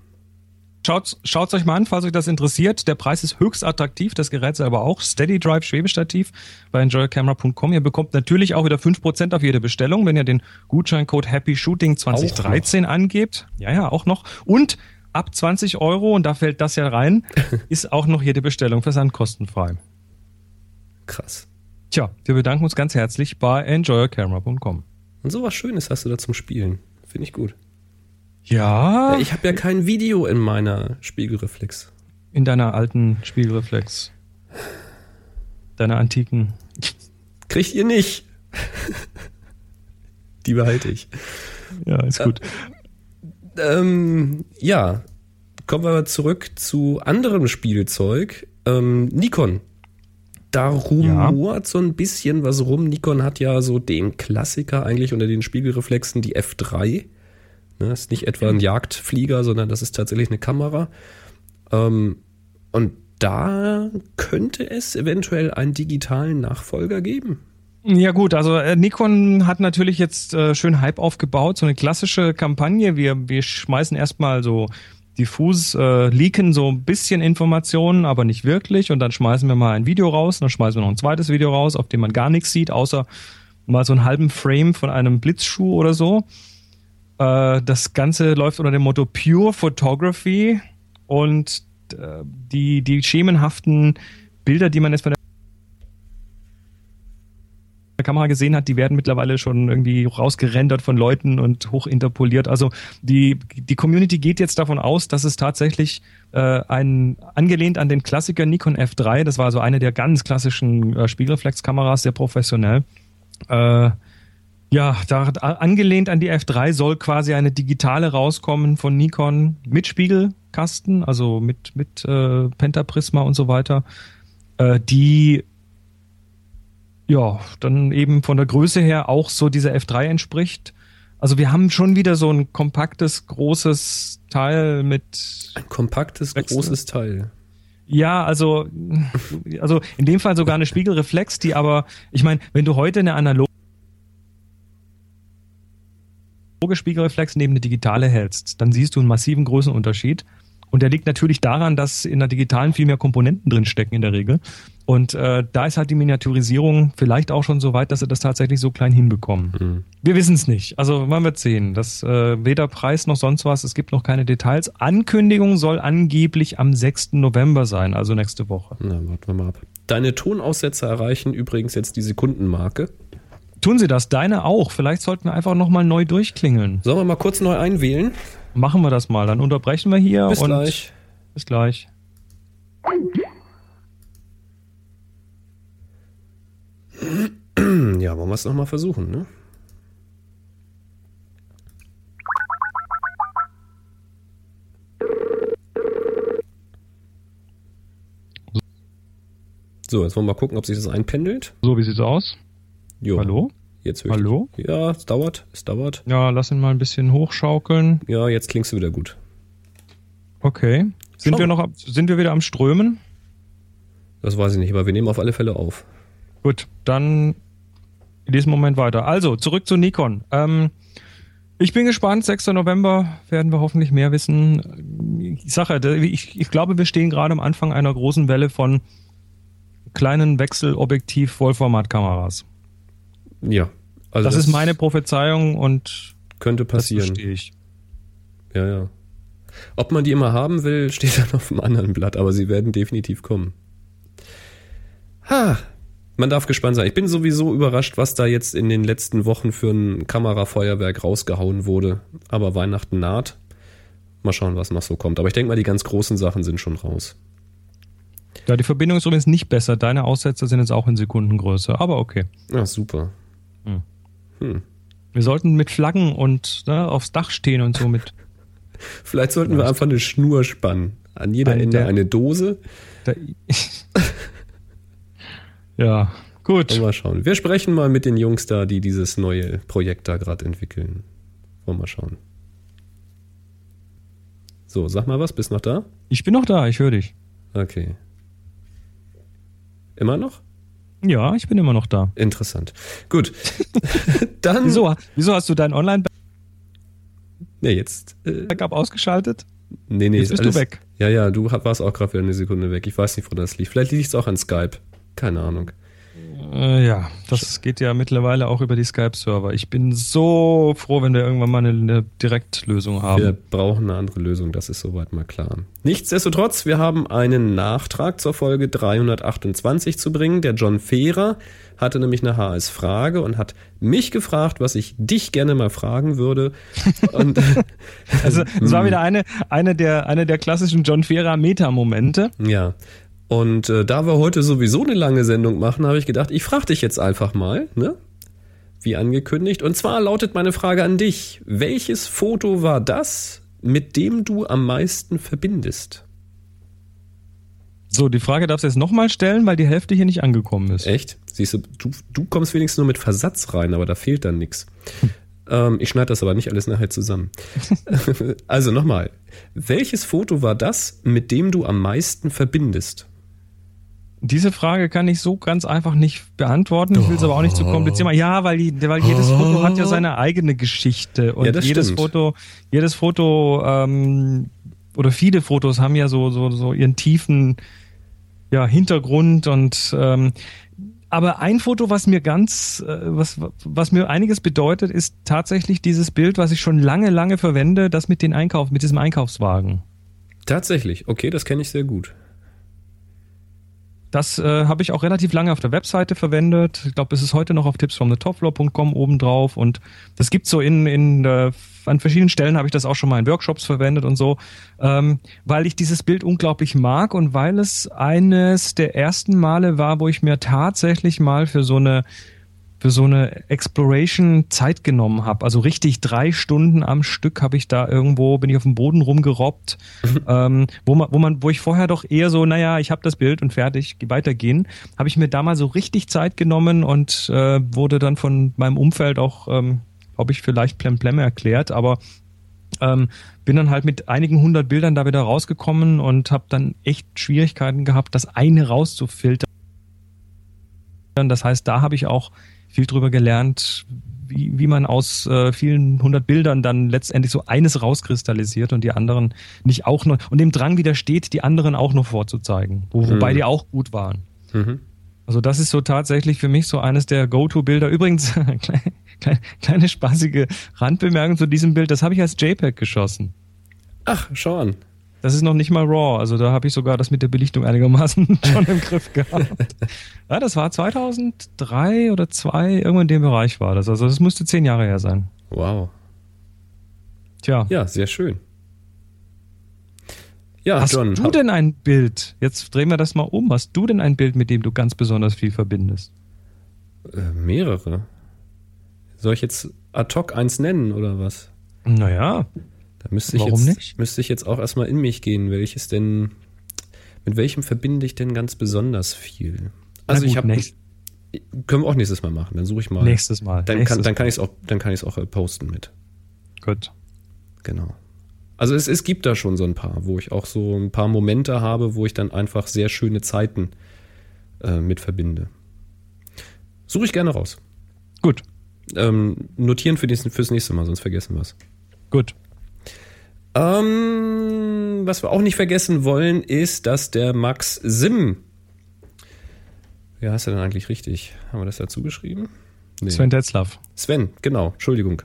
Schaut schaut's euch mal an, falls euch das interessiert. Der Preis ist höchst attraktiv, das Gerät selber auch. Steady Drive Schwebestativ bei enjoycamera.com. Ihr bekommt natürlich auch wieder 5% auf jede Bestellung, wenn ihr den Gutscheincode Happy Shooting 2013 angebt. Ja, ja, auch noch. Und ab 20 Euro, und da fällt das ja rein, ist auch noch jede Bestellung versandkostenfrei. Krass. Tja, wir bedanken uns ganz herzlich bei enjoycamera.com. Und sowas Schönes hast du da zum Spielen. Finde ich gut. Ja, Ja, ich habe ja kein Video in meiner Spiegelreflex. in deiner alten Spiegelreflex. Deiner antiken. Kriegt ihr nicht. Die behalte ich. Ja, ist gut. Ähm, ja, kommen wir zurück zu anderem Spielzeug. Ähm, Nikon. Da rumort so ein bisschen was rum. Nikon hat ja so den Klassiker eigentlich unter den Spiegelreflexen, die F3. Ne, ist nicht etwa ein Jagdflieger, sondern das ist tatsächlich eine Kamera. Ähm, und da könnte es eventuell einen digitalen Nachfolger geben. Ja gut, also äh, Nikon hat natürlich jetzt äh, schön Hype aufgebaut, so eine klassische Kampagne. Wir, wir schmeißen erstmal so diffus, äh, leaken so ein bisschen Informationen, aber nicht wirklich. Und dann schmeißen wir mal ein Video raus, dann schmeißen wir noch ein zweites Video raus, auf dem man gar nichts sieht, außer mal so einen halben Frame von einem Blitzschuh oder so. Äh, das Ganze läuft unter dem Motto Pure Photography und äh, die, die schemenhaften Bilder, die man jetzt von der Kamera gesehen hat, die werden mittlerweile schon irgendwie rausgerendert von Leuten und hochinterpoliert. Also die, die Community geht jetzt davon aus, dass es tatsächlich äh, ein angelehnt an den Klassiker Nikon F3, das war also eine der ganz klassischen äh, Spiegelreflexkameras, sehr professionell. Äh, ja, da angelehnt an die F3 soll quasi eine digitale rauskommen von Nikon mit Spiegelkasten, also mit mit äh, Pentaprisma und so weiter, äh, die ja, dann eben von der Größe her auch so dieser F3 entspricht. Also wir haben schon wieder so ein kompaktes, großes Teil mit. Ein kompaktes, Wechsel. großes Teil. Ja, also, also in dem Fall sogar eine Spiegelreflex, die aber, ich meine, wenn du heute eine analoge Spiegelreflex neben eine digitale hältst, dann siehst du einen massiven Größenunterschied. Und der liegt natürlich daran, dass in der digitalen viel mehr Komponenten drin stecken in der Regel. Und äh, da ist halt die Miniaturisierung vielleicht auch schon so weit, dass sie das tatsächlich so klein hinbekommen. Mhm. Wir wissen es nicht. Also man wird sehen. Das äh, weder Preis noch sonst was. Es gibt noch keine Details. Ankündigung soll angeblich am 6. November sein, also nächste Woche. Na, warten wir mal ab. Deine Tonaussätze erreichen übrigens jetzt die Sekundenmarke. Tun sie das? Deine auch. Vielleicht sollten wir einfach nochmal neu durchklingeln. Sollen wir mal kurz neu einwählen? Machen wir das mal. Dann unterbrechen wir hier. Bis gleich. Bis gleich. Ja, wollen wir es nochmal versuchen, ne? So, jetzt wollen wir mal gucken, ob sich das einpendelt. So, wie sieht's aus? Jo. Hallo? Jetzt höre Hallo? Ich. Ja, es dauert, es dauert. Ja, lass ihn mal ein bisschen hochschaukeln. Ja, jetzt klingst du wieder gut. Okay. Sind Schau. wir noch, sind wir wieder am Strömen? Das weiß ich nicht, aber wir nehmen auf alle Fälle auf. Gut, dann in diesem Moment weiter. Also, zurück zu Nikon. Ähm, ich bin gespannt. 6. November werden wir hoffentlich mehr wissen. Ich sage, ich, ich glaube, wir stehen gerade am Anfang einer großen Welle von kleinen Wechselobjektiv-Vollformatkameras. Ja. Also das, das, ist meine Prophezeiung und könnte passieren. Das ich. Ja, ja. Ob man die immer haben will, steht dann auf dem anderen Blatt, aber sie werden definitiv kommen. Ha, man darf gespannt sein. Ich bin sowieso überrascht, was da jetzt in den letzten Wochen für ein Kamerafeuerwerk rausgehauen wurde. Aber Weihnachten naht. Mal schauen, was noch so kommt. Aber ich denke mal, die ganz großen Sachen sind schon raus. Ja, die Verbindung ist übrigens nicht besser. Deine Aussetzer sind jetzt auch in Sekundengröße. Aber okay. Ja, super. Hm. Hm. Wir sollten mit Flaggen und ne, aufs Dach stehen und so mit. Vielleicht sollten wir einfach eine Schnur spannen. An jeder Ende der, eine Dose. Der, Ja, gut. mal schauen. Wir sprechen mal mit den Jungs da, die dieses neue Projekt da gerade entwickeln. Wollen wir mal schauen. So, sag mal was, bist noch da? Ich bin noch da, ich höre dich. Okay. Immer noch? Ja, ich bin immer noch da. Interessant. Gut. Dann. Wieso, wieso hast du dein Online Nee, jetzt. Äh, Backup ausgeschaltet? Nee, nee, jetzt bist alles, du weg. Ja, ja, du warst auch gerade wieder eine Sekunde weg. Ich weiß nicht, wo das liegt. Vielleicht liegt es auch an Skype. Keine Ahnung. Äh, ja, das geht ja mittlerweile auch über die Skype-Server. Ich bin so froh, wenn wir irgendwann mal eine, eine Direktlösung haben. Wir brauchen eine andere Lösung, das ist soweit mal klar. Nichtsdestotrotz, wir haben einen Nachtrag zur Folge 328 zu bringen. Der John Fehrer hatte nämlich eine HS-Frage und hat mich gefragt, was ich dich gerne mal fragen würde. Und, also es war wieder eine, eine, der, eine der klassischen John Fehrer Meta-Momente. Ja, und äh, da wir heute sowieso eine lange Sendung machen, habe ich gedacht, ich frage dich jetzt einfach mal, ne? Wie angekündigt. Und zwar lautet meine Frage an dich. Welches Foto war das, mit dem du am meisten verbindest? So, die Frage darfst du jetzt nochmal stellen, weil die Hälfte hier nicht angekommen ist. Echt? Siehst du, du, du kommst wenigstens nur mit Versatz rein, aber da fehlt dann nichts. Ähm, ich schneide das aber nicht alles nachher zusammen. also nochmal. Welches Foto war das, mit dem du am meisten verbindest? Diese Frage kann ich so ganz einfach nicht beantworten. Ich will es aber auch nicht zu kompliziert machen. Ja, weil, weil jedes Foto hat ja seine eigene Geschichte und Ja, jedes stimmt. Foto, jedes Foto ähm, oder viele Fotos haben ja so so so ihren tiefen ja, Hintergrund und ähm, aber ein Foto, was mir ganz, äh, was, was mir einiges bedeutet, ist tatsächlich dieses Bild, was ich schon lange, lange verwende, das mit den Einkauf, mit diesem Einkaufswagen. Tatsächlich, okay, das kenne ich sehr gut. Das äh, habe ich auch relativ lange auf der Webseite verwendet. Ich glaube, es ist heute noch auf tipsfromthetopfloor.com oben drauf und das gibt so in, in äh, an verschiedenen Stellen habe ich das auch schon mal in Workshops verwendet und so, ähm, weil ich dieses Bild unglaublich mag und weil es eines der ersten Male war, wo ich mir tatsächlich mal für so eine für so eine Exploration Zeit genommen habe. Also richtig drei Stunden am Stück habe ich da irgendwo, bin ich auf dem Boden rumgerobbt, ähm, wo man, wo man, wo ich vorher doch eher so, naja, ich habe das Bild und fertig, geh weitergehen, habe ich mir da mal so richtig Zeit genommen und äh, wurde dann von meinem Umfeld auch, ähm, glaube ich, vielleicht plemplem erklärt, aber ähm, bin dann halt mit einigen hundert Bildern da wieder rausgekommen und habe dann echt Schwierigkeiten gehabt, das eine rauszufiltern. Das heißt, da habe ich auch viel drüber gelernt, wie, wie man aus äh, vielen hundert Bildern dann letztendlich so eines rauskristallisiert und die anderen nicht auch noch und dem Drang widersteht, die anderen auch noch vorzuzeigen, wo, wobei Mhm. die auch gut waren. Mhm. Also das ist so tatsächlich für mich so eines der Go-To-Bilder. Übrigens, kleine, kleine, spaßige Randbemerkung zu diesem Bild, das habe ich als JPEG geschossen. Ach, schau an. Das ist noch nicht mal RAW, also da habe ich sogar das mit der Belichtung einigermaßen schon im Griff gehabt. Ja, das war 2003 oder 2, irgendwo in dem Bereich war das. Also das müsste zehn Jahre her sein. Wow. Tja, Ja, sehr schön. Ja, hast John. du denn ein Bild? Jetzt drehen wir das mal um. Hast du denn ein Bild, mit dem du ganz besonders viel verbindest? Äh, mehrere. Soll ich jetzt ad hoc eins nennen oder was? Naja, Da müsste ich Warum jetzt, nicht? müsste ich jetzt auch erstmal in mich gehen, welches denn, mit welchem verbinde ich denn ganz besonders viel? Also Na ich gut, habe, können wir auch nächstes Mal machen, dann suche ich mal. nächstes Mal. Dann nächstes kann, dann kann ich es auch, dann kann ich es auch äh, posten mit. Gut. Genau. Also es, es gibt da schon so ein paar, wo ich auch so ein paar Momente habe, wo ich dann einfach sehr schöne Zeiten äh, mit verbinde. Suche ich gerne raus. Gut. Ähm, notieren für diesen, fürs nächste Mal, sonst vergessen wir es. Gut. Ähm, was wir auch nicht vergessen wollen, ist, dass der Max Sim. Wie heißt er denn eigentlich richtig? Haben wir das dazu geschrieben? Nee. Sven Tetzlaff. Sven, genau, Entschuldigung.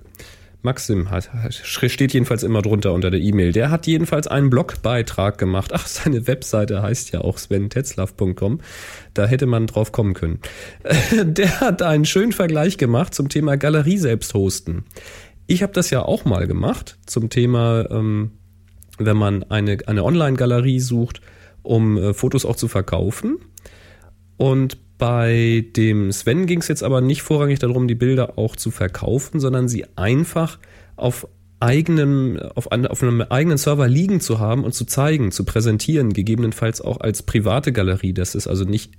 Maxim hat, steht jedenfalls immer drunter unter der E-Mail. Der hat jedenfalls einen Blogbeitrag gemacht. Ach, seine Webseite heißt ja auch sventetzlaff.com. Da hätte man drauf kommen können. Der hat einen schönen Vergleich gemacht zum Thema Galerie selbst hosten. Ich habe das ja auch mal gemacht zum Thema, ähm, wenn man eine, eine Online-Galerie sucht, um äh, Fotos auch zu verkaufen. Und bei dem Sven ging es jetzt aber nicht vorrangig darum, die Bilder auch zu verkaufen, sondern sie einfach auf eigenem, auf, an, auf einem eigenen Server liegen zu haben und zu zeigen, zu präsentieren, gegebenenfalls auch als private Galerie. Das ist also nicht,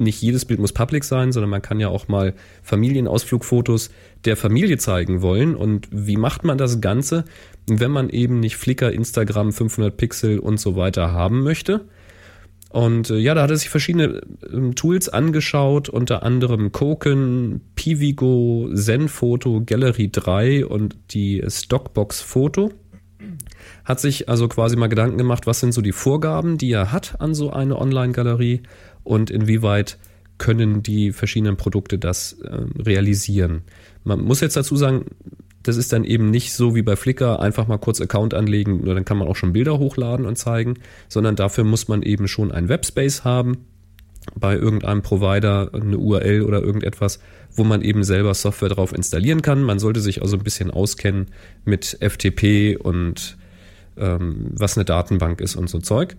nicht jedes Bild muss public sein, sondern man kann ja auch mal Familienausflugfotos der Familie zeigen wollen. Und wie macht man das Ganze, wenn man eben nicht Flickr, Instagram, 500 Pixel und so weiter haben möchte? Und äh, ja, da hat er sich verschiedene ähm, Tools angeschaut, unter anderem Koken, Pivigo, Zenfoto, Gallery 3 und die Stockbox Foto. Hat sich also quasi mal Gedanken gemacht, was sind so die Vorgaben, die er hat an so eine Online-Galerie und inwieweit können die verschiedenen Produkte das ähm, realisieren. Man muss jetzt dazu sagen, das ist dann eben nicht so wie bei Flickr, einfach mal kurz Account anlegen, nur dann kann man auch schon Bilder hochladen und zeigen, sondern dafür muss man eben schon einen Webspace haben, bei irgendeinem Provider eine URL oder irgendetwas, wo man eben selber Software drauf installieren kann. Man sollte sich also ein bisschen auskennen mit FTP und ähm, was eine Datenbank ist und so Zeug.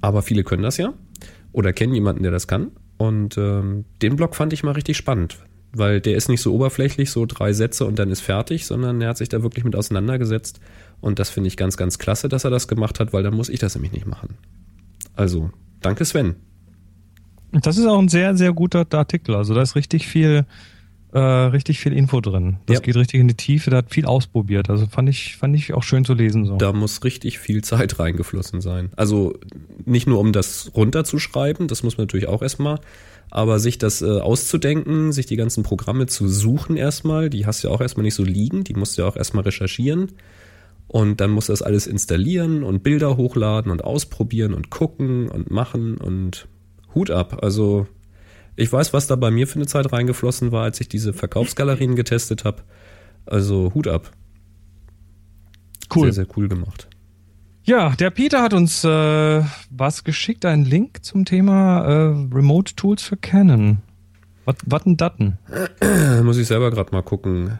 Aber viele können das ja oder kennen jemanden, der das kann. Und ähm, den Blog fand ich mal richtig spannend, weil der ist nicht so oberflächlich, so drei Sätze und dann ist fertig, sondern er hat sich da wirklich mit auseinandergesetzt. Und das finde ich ganz, ganz klasse, dass er das gemacht hat, weil dann muss ich das nämlich nicht machen. Also, danke Sven. Das ist auch ein sehr, sehr guter Artikel. Also da ist richtig viel, äh, richtig viel Info drin. Das Ja. geht richtig in die Tiefe, da hat viel ausprobiert. Also fand ich, fand ich auch schön zu lesen so. Da muss richtig viel Zeit reingeflossen sein. Also nicht nur um das runterzuschreiben, das muss man natürlich auch erstmal, aber sich das äh, auszudenken, sich die ganzen Programme zu suchen erstmal, die hast du ja auch erstmal nicht so liegen, die musst du ja auch erstmal recherchieren. Und dann musst du das alles installieren und Bilder hochladen und ausprobieren und gucken und machen und Hut ab. Also ich weiß, was da bei mir für eine Zeit reingeflossen war, als ich diese Verkaufsgalerien getestet habe. Also Hut ab. Cool. Sehr, sehr cool gemacht. Ja, der Peter hat uns äh, was geschickt, einen Link zum Thema äh, Remote Tools für Canon. Was denn Daten? Äh, Muss ich selber gerade mal gucken.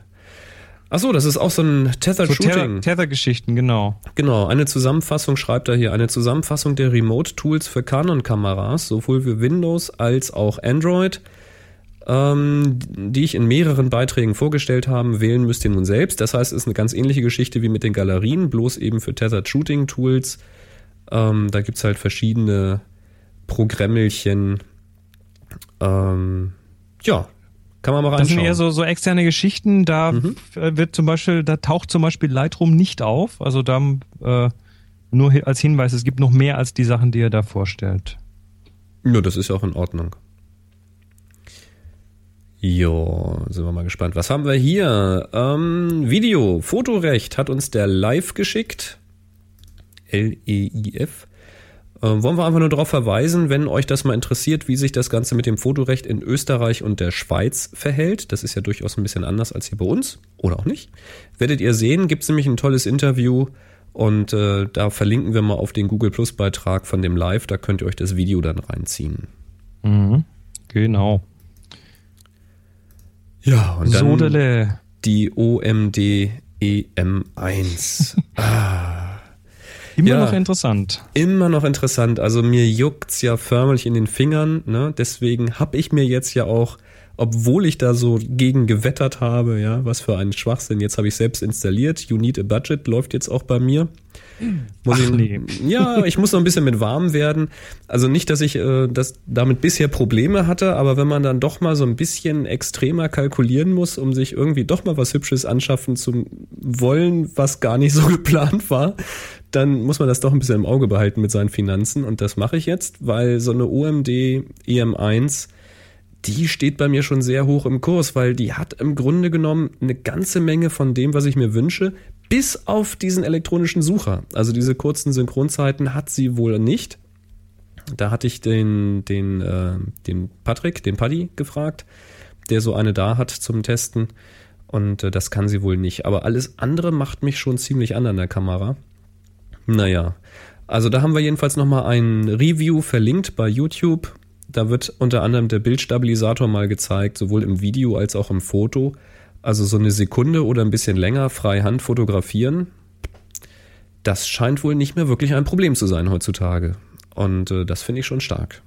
Ach so, das ist auch so ein Tethered So Tether- Shooting. Tether-Geschichten, genau. Genau, eine Zusammenfassung schreibt er hier, eine Zusammenfassung der Remote-Tools für Canon-Kameras, sowohl für Windows als auch Android, ähm, die ich in mehreren Beiträgen vorgestellt habe. Wählen müsst ihr nun selbst. Das heißt, es ist eine ganz ähnliche Geschichte wie mit den Galerien, bloß eben für Tethered Shooting-Tools. Ähm, da gibt's halt verschiedene Programmelchen. Ähm, ja, kann man mal Das sind reinschauen. eher so, so externe Geschichten. Da Mhm. wird zum Beispiel, da taucht zum Beispiel Lightroom nicht auf. Also da äh, nur als Hinweis, es gibt noch mehr als die Sachen, die er da vorstellt. Ja, das ist ja auch in Ordnung. Jo, sind wir mal gespannt. Was haben wir hier? Ähm, Video, Fotorecht hat uns der Live geschickt. L-E-I-F. Ähm, wollen wir einfach nur darauf verweisen, wenn euch das mal interessiert, wie sich das Ganze mit dem Fotorecht in Österreich und der Schweiz verhält. Das ist ja durchaus ein bisschen anders als hier bei uns. Oder auch nicht. Werdet ihr sehen, gibt es nämlich ein tolles Interview. Und äh, da verlinken wir mal auf den Google Plus Beitrag von dem Live. Da könnt ihr euch das Video dann reinziehen. Mhm. Genau. Ja, und dann Sodele. die OMD EM1. Immer Ja. noch interessant. Immer noch interessant. Also mir juckt's ja förmlich in den Fingern. Ne? Deswegen habe ich mir jetzt ja auch, obwohl ich da so gegen gewettert habe, ja, was für ein Schwachsinn. Jetzt habe ich selbst installiert. You Need a Budget läuft jetzt auch bei mir. Muss Ach, ich, nee. Ja, ich muss noch ein bisschen mit warm werden. Also nicht, dass ich äh, das damit bisher Probleme hatte, aber wenn man dann doch mal so ein bisschen extremer kalkulieren muss, um sich irgendwie doch mal was Hübsches anschaffen zu wollen, was gar nicht so geplant war, dann muss man das doch ein bisschen im Auge behalten mit seinen Finanzen. Und das mache ich jetzt, weil so eine OMD EM1, die steht bei mir schon sehr hoch im Kurs, weil die hat im Grunde genommen eine ganze Menge von dem, was ich mir wünsche, bis auf diesen elektronischen Sucher. Also diese kurzen Synchronzeiten hat sie wohl nicht. Da hatte ich den, den, äh, den Patrick, den Paddy gefragt, der so eine da hat zum Testen. Und äh, das kann sie wohl nicht. Aber alles andere macht mich schon ziemlich an an der Kamera. Naja, also da haben wir jedenfalls nochmal ein Review verlinkt bei YouTube. Da wird unter anderem der Bildstabilisator mal gezeigt, sowohl im Video als auch im Foto. Also so eine Sekunde oder ein bisschen länger freihand fotografieren. Das scheint wohl nicht mehr wirklich ein Problem zu sein heutzutage. Und äh, das finde ich schon stark.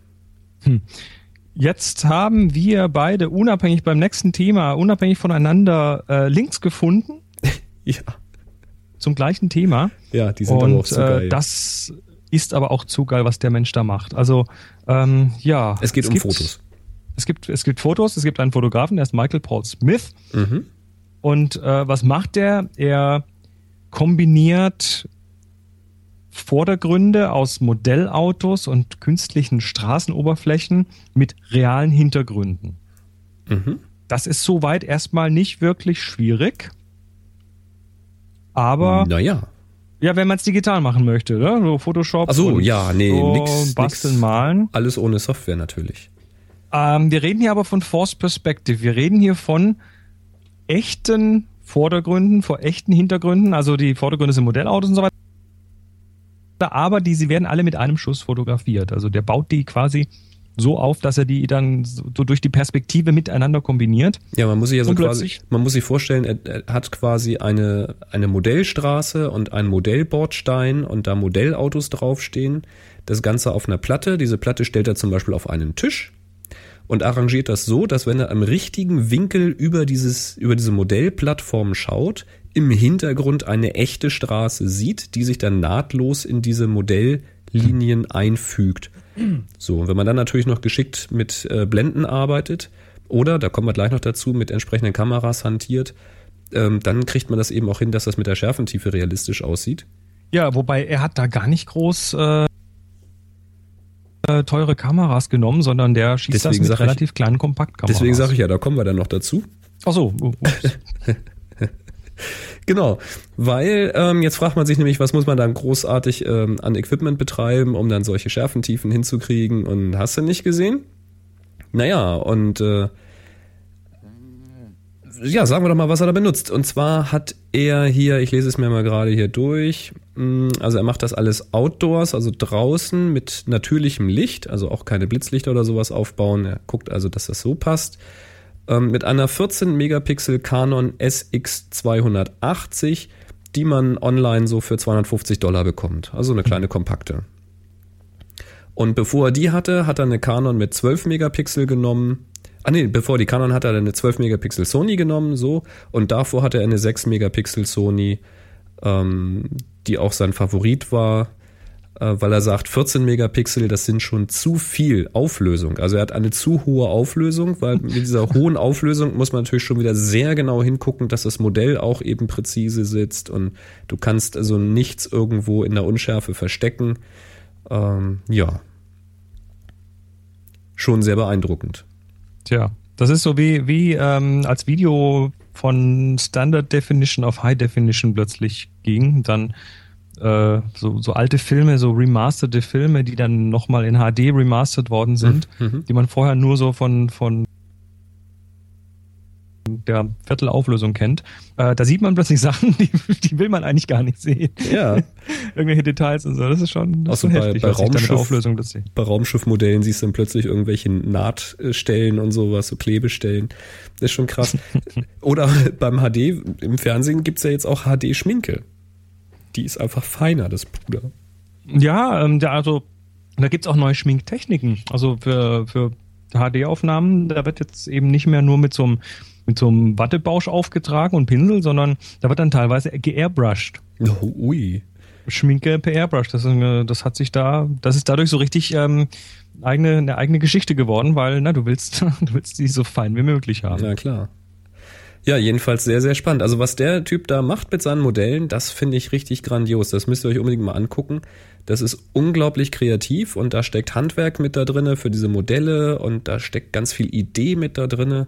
Jetzt haben wir beide unabhängig beim nächsten Thema, unabhängig voneinander äh, Links gefunden Ja, zum gleichen Thema. ja die sind aber auch Und so geil. äh, das ist aber auch zu geil, was der Mensch da macht. Also ähm, ja. es geht um gibt, Fotos. Es gibt, es gibt Fotos, es gibt einen Fotografen, der ist Michael Paul Smith. Mhm. Und äh, was macht er? Er kombiniert Vordergründe aus Modellautos und künstlichen Straßenoberflächen mit realen Hintergründen. Mhm. Das ist soweit erstmal nicht wirklich schwierig. Aber Naja. ja, wenn man es digital machen möchte, ne? so Photoshop. Ach so, ja, nee, so nix- Basteln, nix. malen. Alles ohne Software natürlich. Ähm, wir reden hier aber von Force Perspective. Wir reden hier von echten Vordergründen, vor echten Hintergründen. Also die Vordergründe sind Modellautos und so weiter. Aber die, sie werden alle mit einem Schuss fotografiert. Also der baut die quasi so auf, dass er die dann so durch die Perspektive miteinander kombiniert. Ja, man muss sich ja so quasi, man muss sich vorstellen, er, er hat quasi eine, eine Modellstraße und einen Modellbordstein und da Modellautos draufstehen. Das Ganze auf einer Platte. Diese Platte stellt er zum Beispiel auf einen Tisch und arrangiert das so, dass wenn er am richtigen Winkel über dieses, über diese Modellplattform schaut, im Hintergrund eine echte Straße sieht, die sich dann nahtlos in diese Modelllinien einfügt. So, und wenn man dann natürlich noch geschickt mit äh, Blenden arbeitet Oder, da kommen wir gleich noch dazu, mit entsprechenden Kameras hantiert, ähm, dann kriegt man das eben auch hin, dass das mit der Schärfentiefe realistisch aussieht. Ja, wobei er hat da gar nicht groß äh, äh teure Kameras genommen, sondern der schießt deswegen das mit relativ ich, kleinen Kompaktkameras. Deswegen sage ich ja, da kommen wir dann noch dazu. Ach so. genau, weil ähm, jetzt fragt man sich nämlich, was muss man dann großartig ähm, an Equipment betreiben, um dann solche Schärfentiefen hinzukriegen und hast du nicht gesehen? Naja, und äh, ja, sagen wir doch mal, was er da benutzt. Und zwar hat er hier, ich lese es mir mal gerade hier durch, mm, also er macht das alles outdoors, also draußen mit natürlichem Licht, also auch keine Blitzlichter oder sowas aufbauen. Er guckt also, dass das so passt. Ähm, mit einer 14 Megapixel Canon SX280, die man online so für 250 Dollar bekommt. Also eine kleine kompakte. Und bevor er die hatte, hat er eine Canon mit 12 Megapixel genommen Ah nee, bevor die Canon hat er eine 12 Megapixel Sony genommen, so. Und davor hatte er eine 6 Megapixel Sony, ähm, die auch sein Favorit war, äh, weil er sagt, 14 Megapixel, das sind schon zu viel Auflösung. Also er hat eine zu hohe Auflösung, weil mit dieser hohen Auflösung muss man natürlich schon wieder sehr genau hingucken, dass das Modell auch eben präzise sitzt und du kannst also nichts irgendwo in der Unschärfe verstecken. Ähm, ja. Schon sehr beeindruckend. Tja, das ist so wie, wie ähm, als Video von Standard Definition auf High Definition plötzlich ging, dann äh, so, so alte Filme, so remasterte Filme, die dann nochmal in HD remastered worden sind, mhm. die man vorher nur so von, von der Viertelauflösung kennt, äh, da sieht man plötzlich Sachen, die, die will man eigentlich gar nicht sehen. Ja. Irgendwelche Details und so. Das ist schon, das ist schon bei, heftig, bei, Raumschiff, bei Raumschiffmodellen siehst du dann plötzlich irgendwelche Nahtstellen und sowas, so Klebestellen. Das ist schon krass. Oder beim HD, im Fernsehen gibt's ja jetzt auch HD-Schminke. Die ist einfach feiner, das Puder. Ja, ähm, der, also da gibt's auch neue Schminktechniken. Also für, für HD-Aufnahmen, da wird jetzt eben nicht mehr nur mit so einem mit so einem Wattebausch aufgetragen und Pinsel, sondern da wird dann teilweise geairbrushed. Oh, ui. Schminke per Airbrush. Das, das hat sich da, das ist dadurch so richtig ähm, eigene, eine eigene Geschichte geworden, weil na, du willst, du willst die so fein wie möglich haben. Na klar. Ja, jedenfalls sehr, sehr spannend. Also was der Typ da macht mit seinen Modellen, das finde ich richtig grandios. Das müsst ihr euch unbedingt mal angucken. Das ist unglaublich kreativ und da steckt Handwerk mit da drinne für diese Modelle und da steckt ganz viel Idee mit da drinne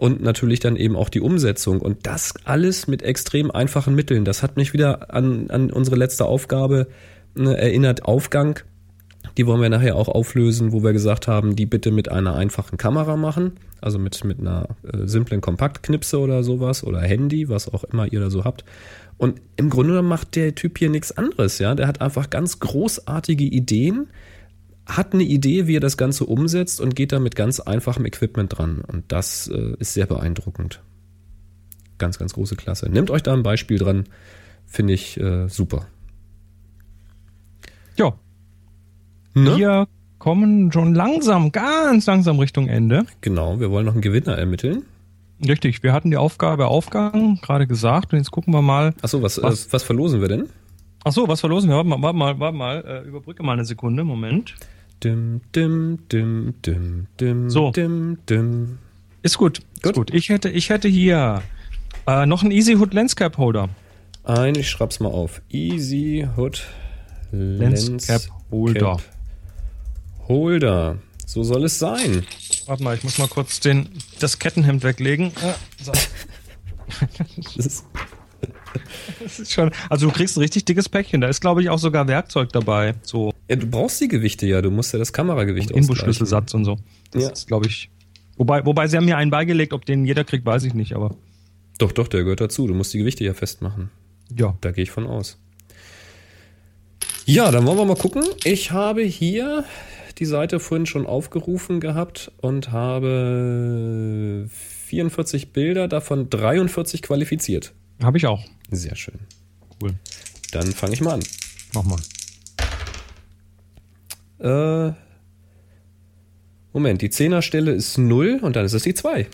und natürlich dann eben auch die Umsetzung. Und das alles mit extrem einfachen Mitteln. Das hat mich wieder an, an unsere letzte Aufgabe ne, erinnert. Aufgang, die wollen wir nachher auch auflösen, wo wir gesagt haben, die bitte mit einer einfachen Kamera machen. Also mit, mit einer äh, simplen Kompaktknipse oder sowas oder Handy, was auch immer ihr da so habt. Und im Grunde macht der Typ hier nichts anderes, ja. Der hat einfach ganz großartige Ideen, hat eine Idee, wie er das Ganze umsetzt und geht da mit ganz einfachem Equipment dran. Und das äh, ist sehr beeindruckend. Ganz, ganz große Klasse. Nehmt euch da ein Beispiel dran. Finde ich äh, super. Ja. Ne? Wir kommen schon langsam, ganz langsam Richtung Ende. Genau, wir wollen noch einen Gewinner ermitteln. Richtig, wir hatten die Aufgabe Aufgang gerade gesagt und jetzt gucken wir mal. Achso, was, was, äh, was verlosen wir denn? Achso, was verlosen wir? Warte mal, warte mal, warte mal. Äh, überbrücke mal eine Sekunde, Moment. Dim, dim, dim, dim, dim, so. dim, dim. Ist gut, gut. Ist gut. Ich hätte, ich hätte hier äh, noch einen Easy Hood Landscape Holder. Ein, ich schreib's mal auf. Easy Hood Landscape Holder. Holder. So soll es sein. Warte mal, ich muss mal kurz den, das Kettenhemd weglegen. Ah, so. das ist das ist schon, also du kriegst ein richtig dickes Päckchen. Da ist, glaube ich, auch sogar Werkzeug dabei. So. Ja, du brauchst die Gewichte ja. Du musst ja das Kameragewicht Inbusschlüsselsatz und so. Das ja. ist, glaube ich. Wobei, wobei sie haben mir einen beigelegt, ob den jeder kriegt, weiß ich nicht, aber. Doch, doch, der gehört dazu. Du musst die Gewichte ja festmachen. Ja. Da gehe ich von aus. Ja, dann wollen wir mal gucken. Ich habe hier die Seite vorhin schon aufgerufen gehabt und habe 44 Bilder, davon 43 qualifiziert. Habe ich auch. Sehr schön. Cool. Dann fange ich mal an. Mach mal. Äh, Moment, die Zehnerstelle ist 0 und dann ist es die 2.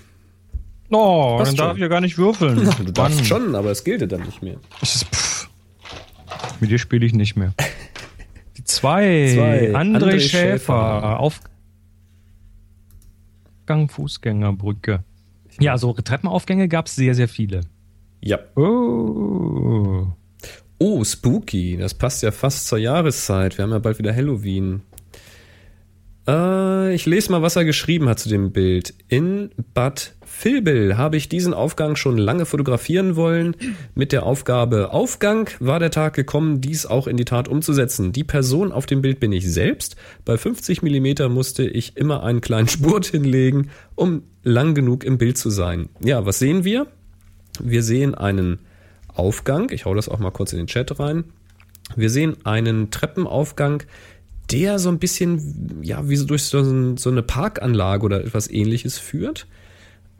Oh, Passt dann schon. darf ich ja gar nicht würfeln. du darfst schon, aber es gilt dann nicht mehr. Ist, Mit dir spiele ich nicht mehr. Die 2. André, André Schäfer. Schäfer. Auf Aufgang Fußgängerbrücke. Ja, so Treppenaufgänge gab es sehr, sehr viele. Ja. Oh. Oh, spooky. Das passt ja fast zur Jahreszeit. Wir haben ja bald wieder Halloween. Äh, ich lese mal, was er geschrieben hat zu dem Bild. In Bad Vilbel habe ich diesen Aufgang schon lange fotografieren wollen. Mit der Aufgabe Aufgang war der Tag gekommen, dies auch in die Tat umzusetzen. Die Person auf dem Bild bin ich selbst. Bei 50 Millimeter musste ich immer einen kleinen Spurt hinlegen, um lang genug im Bild zu sein. Ja, was sehen wir? Wir sehen einen Aufgang. Ich hau das auch mal kurz in den Chat rein. Wir sehen einen Treppenaufgang, der so ein bisschen, ja, wie so durch so, eine Parkanlage oder etwas ähnliches führt.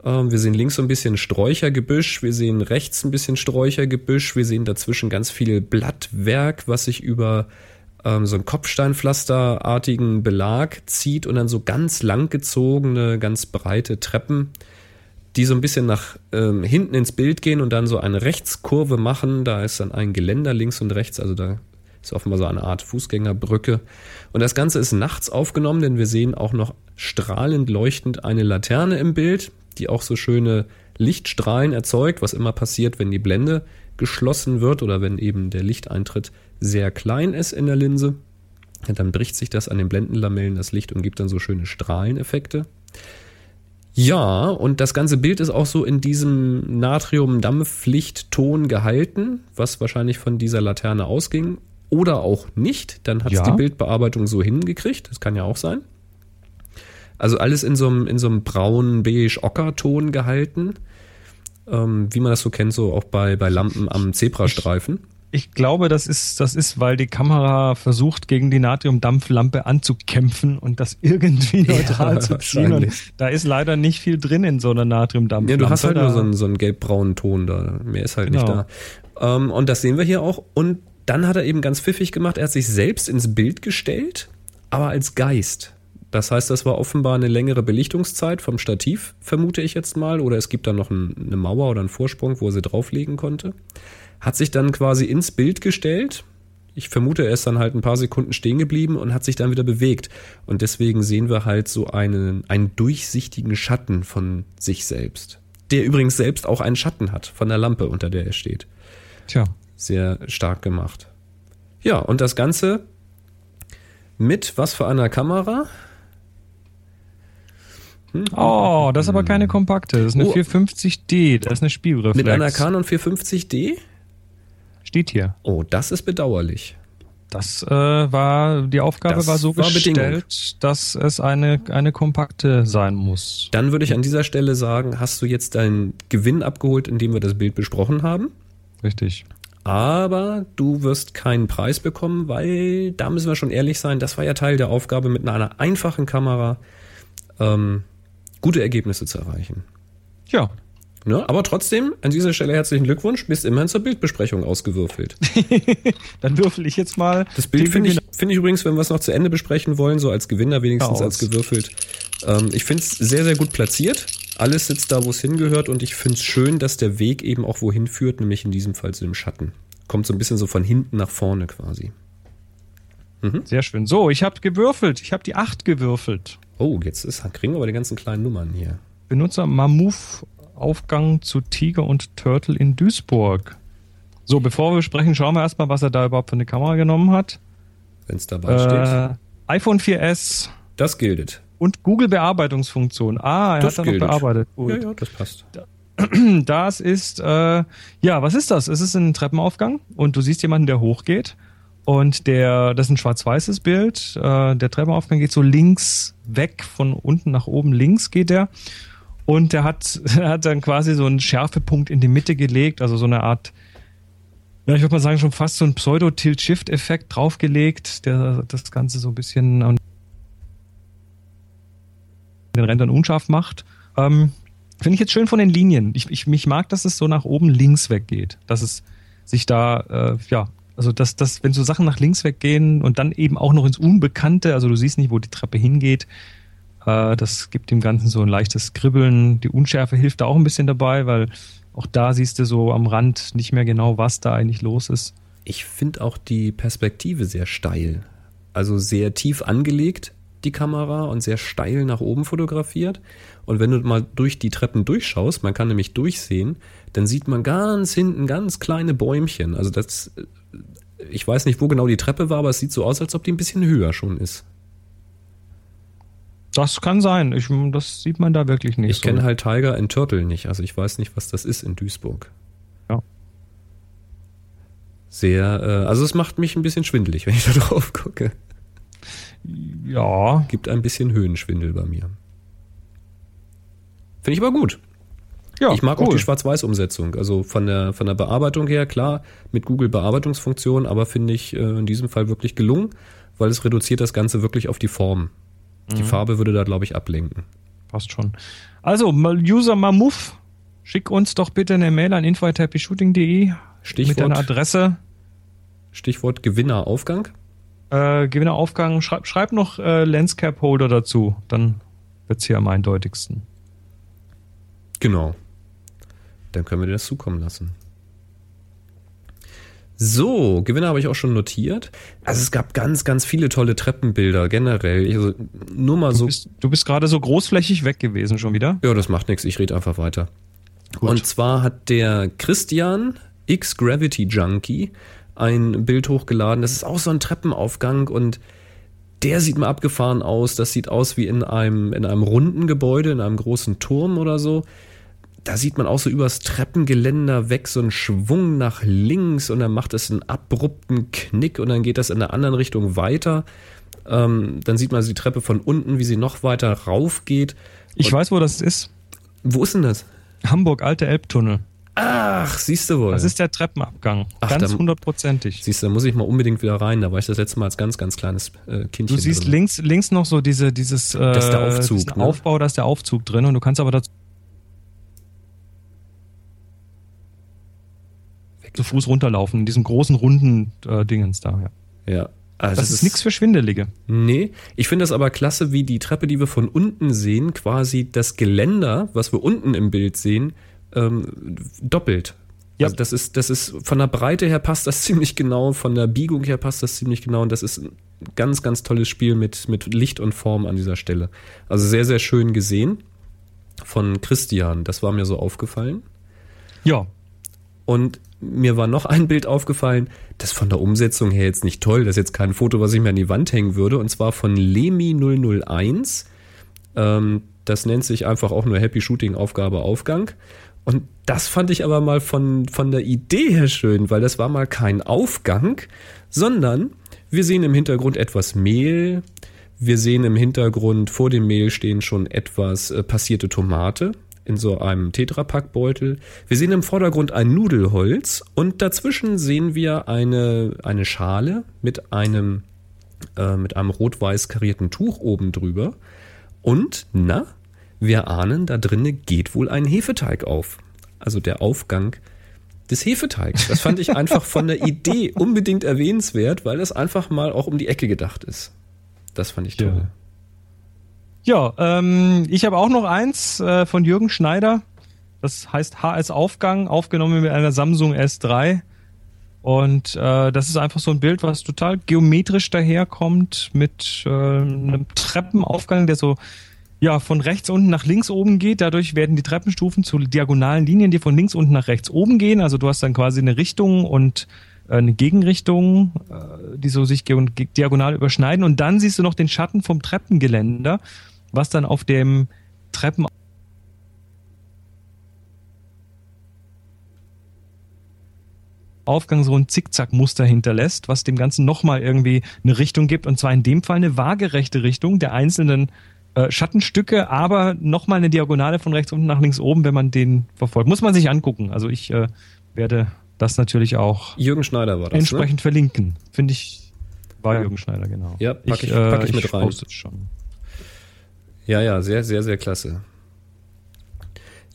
Ähm, wir sehen links so ein bisschen Sträuchergebüsch, wir sehen rechts ein bisschen Sträuchergebüsch, wir sehen dazwischen ganz viel Blattwerk, was sich über ähm, so einen Kopfsteinpflasterartigen Belag zieht und dann so ganz langgezogene, ganz breite Treppen die so ein bisschen nach ähm, hinten ins Bild gehen und dann so eine Rechtskurve machen. Da ist dann ein Geländer links und rechts, also da ist offenbar so eine Art Fußgängerbrücke. Und das Ganze ist nachts aufgenommen, denn wir sehen auch noch strahlend leuchtend eine Laterne im Bild, die auch so schöne Lichtstrahlen erzeugt, was immer passiert, wenn die Blende geschlossen wird oder wenn eben der Lichteintritt sehr klein ist in der Linse. dann bricht sich das an den Blendenlamellen das Licht und gibt dann so schöne Strahleneffekte. Ja, und das ganze Bild ist auch so in diesem Natrium-Dampflichtton gehalten, was wahrscheinlich von dieser Laterne ausging. Oder auch nicht. Dann hat es ja. die Bildbearbeitung so hingekriegt. Das kann ja auch sein. Also alles in so einem, in so einem braunen, beige-ocker-Ton gehalten. Ähm, wie man das so kennt, so auch bei, bei Lampen am Zebrastreifen. Ich glaube, das ist, das ist, weil die Kamera versucht, gegen die Natriumdampflampe anzukämpfen und das irgendwie neutral ja, zu ziehen. Und da ist leider nicht viel drin in so einer Natriumdampflampe. Ja, du hast halt nur so einen, so einen gelbbraunen Ton da. Mehr ist halt genau. nicht da. Ähm, und das sehen wir hier auch. Und dann hat er eben ganz pfiffig gemacht. Er hat sich selbst ins Bild gestellt, aber als Geist. Das heißt, das war offenbar eine längere Belichtungszeit vom Stativ, vermute ich jetzt mal. Oder es gibt da noch ein, eine Mauer oder einen Vorsprung, wo er sie drauflegen konnte hat sich dann quasi ins Bild gestellt. Ich vermute, er ist dann halt ein paar Sekunden stehen geblieben und hat sich dann wieder bewegt. Und deswegen sehen wir halt so einen, einen durchsichtigen Schatten von sich selbst. Der übrigens selbst auch einen Schatten hat von der Lampe, unter der er steht. Tja. Sehr stark gemacht. Ja, und das Ganze mit was für einer Kamera? Hm? Oh, das ist aber keine kompakte. Das ist eine oh. 450D. Das ist eine Spielreflex. Mit einer Canon 450D? Steht hier. Oh, das ist bedauerlich. Das äh, war, die Aufgabe das war so war gestellt, Bedingung. dass es eine, eine kompakte sein muss. Dann würde ich an dieser Stelle sagen, hast du jetzt deinen Gewinn abgeholt, indem wir das Bild besprochen haben? Richtig. Aber du wirst keinen Preis bekommen, weil da müssen wir schon ehrlich sein, das war ja Teil der Aufgabe, mit einer einfachen Kamera ähm, gute Ergebnisse zu erreichen. Ja, Ne? Aber trotzdem, an dieser Stelle herzlichen Glückwunsch, bist immerhin zur Bildbesprechung ausgewürfelt. Dann würfel ich jetzt mal. Das Bild finde ich, find ich übrigens, wenn wir es noch zu Ende besprechen wollen, so als Gewinner wenigstens als gewürfelt. Ähm, ich finde es sehr, sehr gut platziert. Alles sitzt da, wo es hingehört und ich finde es schön, dass der Weg eben auch wohin führt, nämlich in diesem Fall zu dem Schatten. Kommt so ein bisschen so von hinten nach vorne quasi. Mhm. Sehr schön. So, ich habe gewürfelt. Ich habe die 8 gewürfelt. Oh, jetzt ist, kriegen wir aber die ganzen kleinen Nummern hier. Benutzer Mamuf Aufgang zu Tiger und Turtle in Duisburg. So, bevor wir sprechen, schauen wir erstmal, was er da überhaupt für eine Kamera genommen hat. Wenn es dabei äh, steht. iPhone 4S. Das gilt. Und Google Bearbeitungsfunktion. Ah, er das hat da noch bearbeitet. Gut. Ja, ja, das passt. Das ist, äh, ja, was ist das? Es ist ein Treppenaufgang und du siehst jemanden, der hochgeht. Und der, das ist ein schwarz-weißes Bild. Äh, der Treppenaufgang geht so links weg, von unten nach oben links geht der. Und er hat, er hat dann quasi so einen Schärfepunkt in die Mitte gelegt, also so eine Art, ja, ich würde mal sagen, schon fast so ein Pseudo-Tilt-Shift-Effekt draufgelegt, der das Ganze so ein bisschen den Rändern unscharf macht. Ähm, Finde ich jetzt schön von den Linien. Ich, ich, mich mag, dass es so nach oben links weggeht. Dass es sich da, äh, ja, also dass, dass, wenn so Sachen nach links weggehen und dann eben auch noch ins Unbekannte, also du siehst nicht, wo die Treppe hingeht, äh, das gibt dem Ganzen so ein leichtes Kribbeln. Die Unschärfe hilft da auch ein bisschen dabei, weil auch da siehst du so am Rand nicht mehr genau, was da eigentlich los ist. Ich finde auch die Perspektive sehr steil. Also sehr tief angelegt. Die Kamera und sehr steil nach oben fotografiert. Und wenn du mal durch die Treppen durchschaust, man kann nämlich durchsehen, dann sieht man ganz hinten ganz kleine Bäumchen. Also das, ich weiß nicht, wo genau die Treppe war, aber es sieht so aus, als ob die ein bisschen höher schon ist. Das kann sein. Ich, das sieht man da wirklich nicht. Ich so. kenne halt Tiger and Turtle nicht. Also ich weiß nicht, was das ist in Duisburg. Ja. Sehr, äh, also es macht mich ein bisschen schwindelig, wenn ich da drauf gucke. Ja. Gibt ein bisschen Höhenschwindel bei mir. Finde ich aber gut. Ja, ich mag cool. auch die Schwarz-Weiß-Umsetzung. Also von der, von der Bearbeitung her, klar, mit Google Bearbeitungsfunktion, aber finde ich äh, in diesem Fall wirklich gelungen, weil es reduziert das Ganze wirklich auf die Form. Die mhm. Farbe würde da, glaube ich, ablenken. Passt schon. Also, User Mamuf, schick uns doch bitte eine Mail an info.happyshooting.de mit deiner Adresse. Stichwort Gewinneraufgang. Äh, Gewinneraufgang, schreib, schreib noch äh, Lenscap Holder dazu, dann wird es hier am eindeutigsten. Genau. Dann können wir dir das zukommen lassen. So, Gewinner habe ich auch schon notiert. Also es gab ganz, ganz viele tolle Treppenbilder generell. Also nur mal du so. Bist, du bist gerade so großflächig weg gewesen schon wieder. Ja, das macht nichts. Ich rede einfach weiter. Gut. Und zwar hat der Christian X Gravity Junkie ein Bild hochgeladen. Das ist auch so ein Treppenaufgang und der sieht mal abgefahren aus. Das sieht aus wie in einem, in einem runden Gebäude, in einem großen Turm oder so da sieht man auch so übers Treppengeländer weg so einen Schwung nach links und dann macht es einen abrupten Knick und dann geht das in der anderen Richtung weiter. Ähm, dann sieht man also die Treppe von unten, wie sie noch weiter rauf geht. Ich weiß, wo das ist. Wo ist denn das? Hamburg, alte Elbtunnel. Ach, siehst du wohl. Das ist der Treppenabgang. Ach, ganz hundertprozentig. Siehst du, da muss ich mal unbedingt wieder rein. Da war ich das letzte Mal als ganz, ganz kleines äh, Kindchen. Du siehst links, links noch so diese, dieses äh, das ist der Aufzug, ne? Aufbau, da ist der Aufzug drin und du kannst aber dazu zu Fuß runterlaufen, in diesen großen runden äh, Dingens da. Ja. ja. Also das, das, ist, ist nichts für Schwindelige. Nee, ich finde das aber klasse, wie die Treppe, die wir von unten sehen, quasi das Geländer, was wir unten im Bild sehen, ähm, doppelt. Ja. Also das ist, das ist von der Breite her passt das ziemlich genau, von der Biegung her passt das ziemlich genau und das ist ein ganz, ganz tolles Spiel mit, mit Licht und Form an dieser Stelle. Also sehr, sehr schön gesehen von Christian. Das war mir so aufgefallen. Ja. Und mir war noch ein Bild aufgefallen, das von der Umsetzung her jetzt nicht toll, das ist jetzt kein Foto, was ich mir an die Wand hängen würde, und zwar von Lemi001. Ähm, das nennt sich einfach auch nur Happy Shooting Aufgabe Aufgang. Und das fand ich aber mal von, von der Idee her schön, weil das war mal kein Aufgang, sondern wir sehen im Hintergrund etwas Mehl. Wir sehen im Hintergrund vor dem Mehl stehen schon etwas äh, passierte Tomate in so einem Tetrapackbeutel. Wir sehen im Vordergrund ein Nudelholz und dazwischen sehen wir eine, eine Schale mit einem, äh, mit einem rot-weiß karierten Tuch oben drüber. Und, na, wir ahnen, da drinnen geht wohl ein Hefeteig auf. Also der Aufgang des Hefeteigs. Das fand ich einfach von der Idee unbedingt erwähnenswert, weil das einfach mal auch um die Ecke gedacht ist. Das fand ich toll. Ja. Ja, ähm, ich habe auch noch eins äh, von Jürgen Schneider. Das heißt HS Aufgang, aufgenommen mit einer Samsung S3. Und äh, das ist einfach so ein Bild, was total geometrisch daherkommt mit äh, einem Treppenaufgang, der so ja von rechts unten nach links oben geht. Dadurch werden die Treppenstufen zu diagonalen Linien, die von links unten nach rechts oben gehen. Also du hast dann quasi eine Richtung und äh, eine Gegenrichtung, äh, die so sich diagonal überschneiden. Und dann siehst du noch den Schatten vom Treppengeländer was dann auf dem Treppen Aufgang so ein Zickzackmuster hinterlässt, was dem Ganzen nochmal irgendwie eine Richtung gibt. Und zwar in dem Fall eine waagerechte Richtung der einzelnen äh, Schattenstücke, aber nochmal eine Diagonale von rechts unten nach links oben, wenn man den verfolgt. Muss man sich angucken. Also ich äh, werde das natürlich auch Jürgen Schneider war das, ne? entsprechend ne? verlinken. Finde ich, war Jürgen Schneider, genau. Ja, pack ich, ich, pack ich, ich mit rein. Schon. Ja, ja, sehr, sehr, sehr klasse.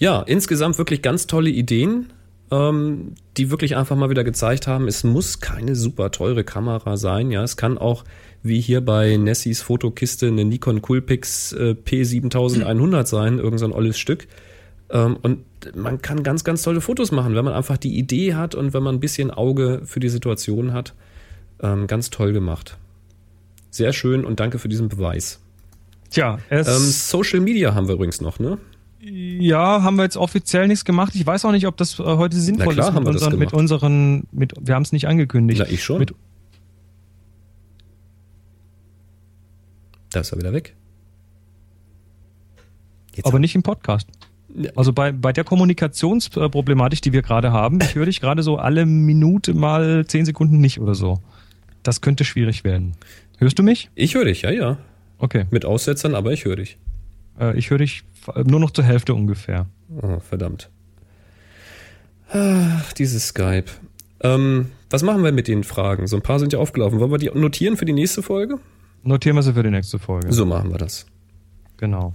Ja, insgesamt wirklich ganz tolle Ideen, ähm, die wirklich einfach mal wieder gezeigt haben, es muss keine super teure Kamera sein. Ja, es kann auch wie hier bei Nessies Fotokiste eine Nikon Coolpix äh, P7100 sein, irgend so olles Stück. Ähm, und man kann ganz, ganz tolle Fotos machen, wenn man einfach die Idee hat und wenn man ein bisschen Auge für die Situation hat. Ähm, ganz toll gemacht. Sehr schön und danke für diesen Beweis. Tja, es Ähm, Social Media haben wir übrigens noch, ne? Ja, haben wir jetzt offiziell nichts gemacht. Ich weiß auch nicht, ob das äh, heute sinnvoll klar ist haben mit wir das unseren, mit gemacht. unseren, mit, wir haben es nicht angekündigt. Na, ich schon. Mit, Da ist er wieder weg. Jetzt aber nicht im Podcast. Also bei, bei der Kommunikationsproblematik, die wir gerade haben, ich höre dich gerade so alle Minute mal zehn Sekunden nicht oder so. Das könnte schwierig werden. Hörst du mich? Ich höre dich, ja, ja. Okay. Mit Aussetzern, aber ich höre dich. Äh, ich höre dich nur noch zur Hälfte ungefähr. Oh, verdammt. Ach, dieses Skype. Ähm, was machen wir mit den Fragen? So ein paar sind ja aufgelaufen. Wollen wir die notieren für die nächste Folge? Notieren wir sie für die nächste Folge. So machen wir das. Genau.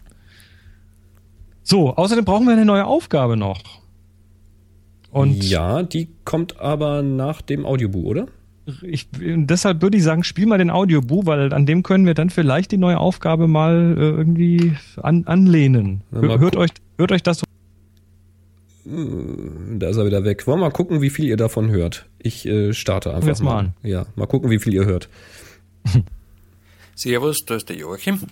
So, außerdem brauchen wir eine neue Aufgabe noch. Und ja, die kommt aber nach dem Audiobuch, oder? ich, deshalb würde ich sagen, spiel mal den Audiobuch, weil an dem können wir dann vielleicht die neue Aufgabe mal äh, irgendwie an, anlehnen. Mal hört, euch, hört euch das Da ist er wieder weg. Wollen wir mal gucken, wie viel ihr davon hört. Ich äh, starte einfach jetzt mal an. Ja, mal gucken, wie viel ihr hört. Servus, da ist der Joachim.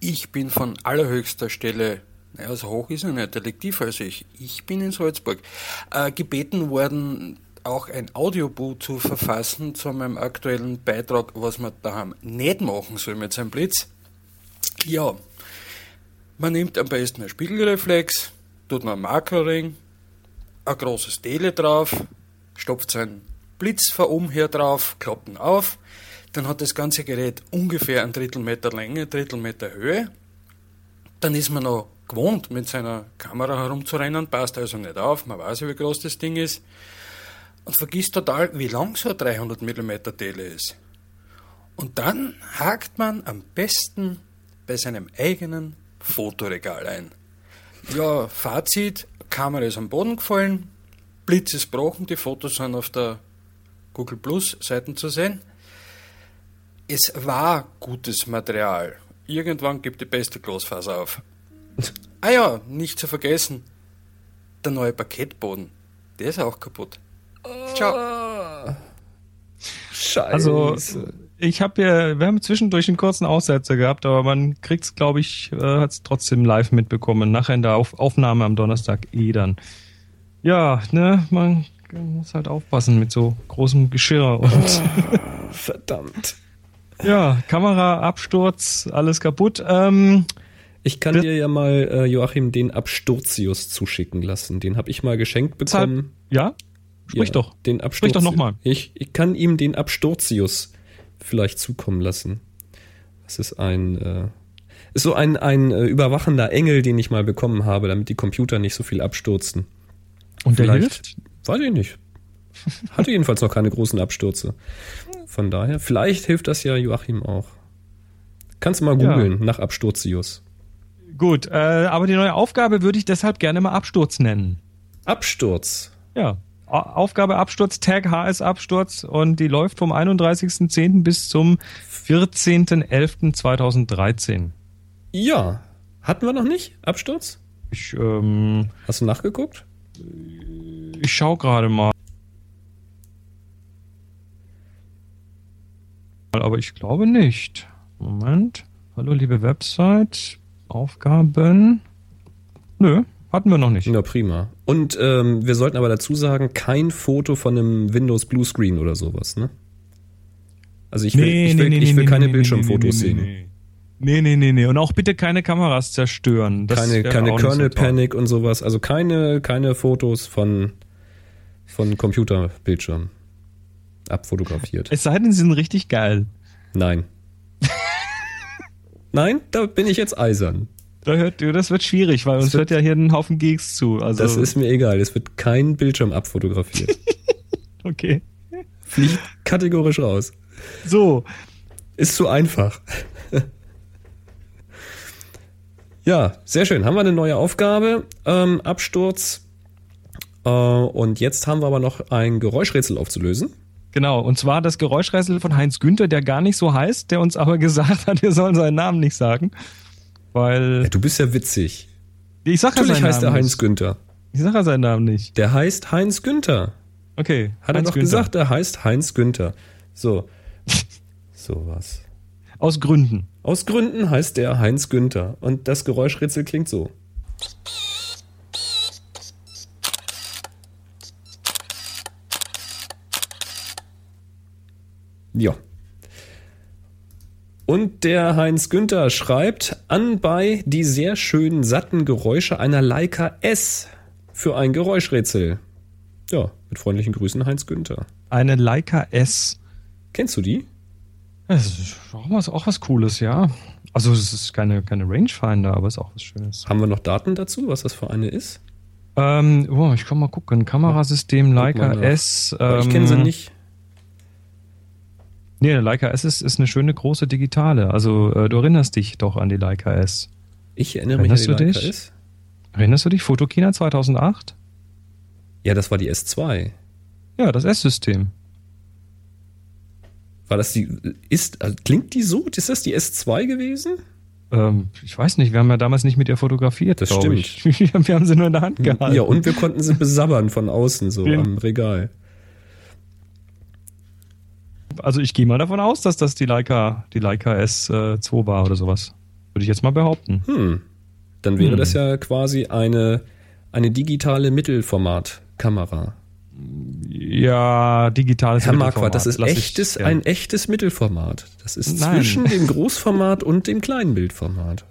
Ich bin von allerhöchster Stelle, naja, so hoch ist er nicht, der liegt tiefer als ich. Ich bin in Salzburg. Äh, gebeten worden, auch ein Audiobuch zu verfassen zu meinem aktuellen Beitrag, was man daheim nicht machen soll mit seinem Blitz. Ja, man nimmt am besten eine Spiegelreflex, tut man einen Makroring, ein großes Tele drauf, stopft seinen Blitz her drauf, klappt ihn auf, dann hat das ganze Gerät ungefähr ein Drittel Meter Länge, ein Drittel Meter Höhe. Dann ist man noch gewohnt, mit seiner Kamera herumzurennen, passt also nicht auf, man weiß, wie groß das Ding ist und vergisst total, wie lang so ein 300 mm Tele ist. Und dann hakt man am besten bei seinem eigenen Fotoregal ein. Ja, Fazit, Kamera ist am Boden gefallen, Blitz ist gebrochen, die Fotos sind auf der Google Plus Seiten zu sehen. Es war gutes Material. Irgendwann gibt die beste Glasfaser auf. Ah ja, nicht zu vergessen, der neue Parkettboden, der ist auch kaputt. Ciao. Scheiße. Also, ich habe ja, wir haben zwischendurch einen kurzen Aussetzer gehabt, aber man kriegt's, glaube ich, äh, hat es trotzdem live mitbekommen. Nachher in der Auf Aufnahme am Donnerstag eh dann. Ja, ne, man muss halt aufpassen mit so großem Geschirr und verdammt. ja, Kameraabsturz, alles kaputt. Ähm, Ich kann dir ja mal, äh, Joachim, den Absturzius zuschicken lassen. Den habe ich mal geschenkt bekommen. ja, sprich Ja, doch. Den Sprich doch noch mal. Ich, ich kann ihm den Absturzius vielleicht zukommen lassen. Das ist ein, äh, ist so ein, ein äh, überwachender Engel, den ich mal bekommen habe, damit die Computer nicht so viel abstürzen. Und der Vielleicht- hilft? Weiß ich nicht. Hatte jedenfalls noch keine großen Abstürze. Von daher, vielleicht hilft das ja Joachim auch. Kannst du mal Ja. googeln nach Absturzius. Gut, äh, aber die neue Aufgabe würde ich deshalb gerne mal Absturz nennen. Absturz. Ja. Aufgabe Absturz, Tag HS Absturz und die läuft vom 31.10. bis zum 14.11.2013. Ja. Hatten wir noch nicht? Absturz? Ich, ähm, Hast du nachgeguckt? ich schau gerade mal. Aber ich glaube nicht. Moment. Hallo, liebe Website. Aufgaben. Nö, hatten wir noch nicht. Na prima. Und ähm, wir sollten aber dazu sagen, kein Foto von einem Windows Bluescreen oder sowas, ne? Also ich will, ich will, ich will keine Bildschirmfotos sehen. Nee, nee, nee, nee. Und auch bitte keine Kameras zerstören. Das Keine, keine so Kernel toll. Panic und sowas. Also keine, keine Fotos von, von Computerbildschirmen abfotografiert. Es sei denn, sie sind richtig geil. Nein. Nein, da bin ich jetzt eisern. Da hört, das wird schwierig, weil uns wird- hört ja hier ein Haufen Geeks zu. Also, Das ist mir egal. Es wird kein Bildschirm abfotografiert. okay. Fliegt kategorisch raus. So, Ist zu einfach. ja, sehr schön. Haben wir eine neue Aufgabe? Ähm, Absturz. Äh, und jetzt haben wir aber noch ein Geräuschrätsel aufzulösen. Genau. Und zwar das Geräuschrätsel von Heinz Günther, der gar nicht so heißt, der uns aber gesagt hat, wir sollen seinen Namen nicht sagen. Ja, Weil, du bist ja witzig. ich sag ja Natürlich seinen heißt er Heinz nicht. Günther. Ich sag ja seinen Namen nicht. Der heißt Heinz Günther. Okay. Hat er Heinz doch Günther. gesagt, er heißt Heinz Günther. So. Sowas. Aus Gründen. Aus Gründen heißt der Heinz Günther. Und das Geräuschrätsel klingt so. Ja. Und der Heinz Günther schreibt anbei die sehr schönen satten Geräusche einer Leica S für ein Geräuschrätsel. Ja, mit freundlichen Grüßen Heinz Günther. Eine Leica S. Kennst du die? Das ist auch was, auch was Cooles, ja. Also es ist keine, keine Rangefinder, aber es ist auch was Schönes. Haben wir noch Daten dazu, was das für eine ist? Ähm, oh, ich kann mal gucken. Kamerasystem Leica. S. Ähm, ich kenne sie nicht. Nee, eine Leica S ist, ist eine schöne große digitale. Also äh, du erinnerst dich doch an die Leica S. Ich erinnere mich an Erinnerst die du Leica dich? S. Erinnerst du dich? Fotokina 2008? Ja, das war die S2. Ja, das S-System. War das die, ist, also klingt die so? Ist das die S2 gewesen? Ähm, ich weiß nicht, wir haben ja damals nicht mit ihr fotografiert. Das stimmt. Ich. wir haben sie nur in der Hand gehalten. Ja, und wir konnten sie besabbern von außen, so Ja. am Regal. Also ich gehe mal davon aus, dass das die Leica, die Leica S2 war oder sowas. Würde ich jetzt mal behaupten. Hm. Dann wäre Hm. das ja quasi eine, eine digitale Mittelformatkamera. Ja, digitales Herr Mittelformat. Marquardt, das ist Lass ich- echtes, ja. ein echtes Mittelformat. Das ist Nein. zwischen dem Großformat und dem Kleinbildformat.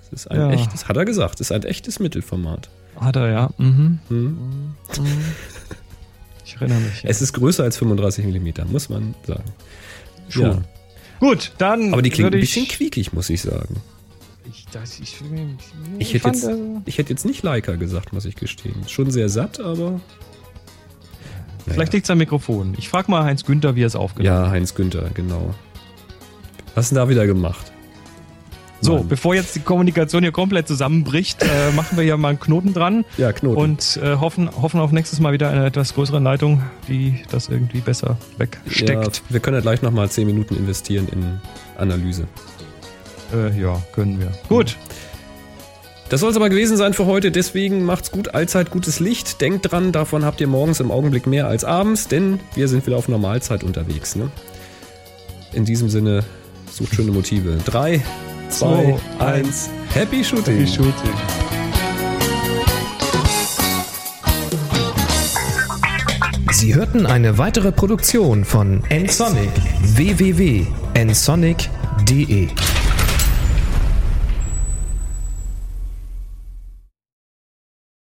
Das ist ein Ja. echtes, hat er gesagt, das ist ein echtes Mittelformat. Hat er, ja. Mhm. Hm. Ich erinnere mich. Ja. Es ist größer als 35 mm, muss man sagen. Schon. Ja. Gut, dann. Aber die klingt ein bisschen quiekig, muss ich sagen. Ich, das, ich, Ich hätte, fand, jetzt, äh, ich hätte jetzt nicht Leica gesagt, muss ich gestehen. Schon sehr satt, aber. Vielleicht liegt es am Mikrofon. Ich frage mal Heinz Günther, wie er es aufgenommen hat. Ja, Heinz Günther, genau. Was hast du denn da wieder gemacht? So, Mann. bevor jetzt die Kommunikation hier komplett zusammenbricht, äh, machen wir hier mal einen Knoten dran Ja, Knoten. und äh, hoffen, hoffen auf nächstes Mal wieder eine etwas größere Leitung, die das irgendwie besser wegsteckt. Ja, wir können ja gleich nochmal 10 Minuten investieren in Analyse. Ja, äh, ja können wir. Gut. Das soll es aber gewesen sein für heute, deswegen macht's gut, allzeit gutes Licht. Denkt dran, davon habt ihr morgens im Augenblick mehr als abends, denn wir sind wieder auf Normalzeit unterwegs. Ne? In diesem Sinne, sucht schöne Motive. 3, 2, Zwei, 1, Happy Shooting! Happy Shooting. Sie hörten eine weitere Produktion von nsonic www.nsonic.de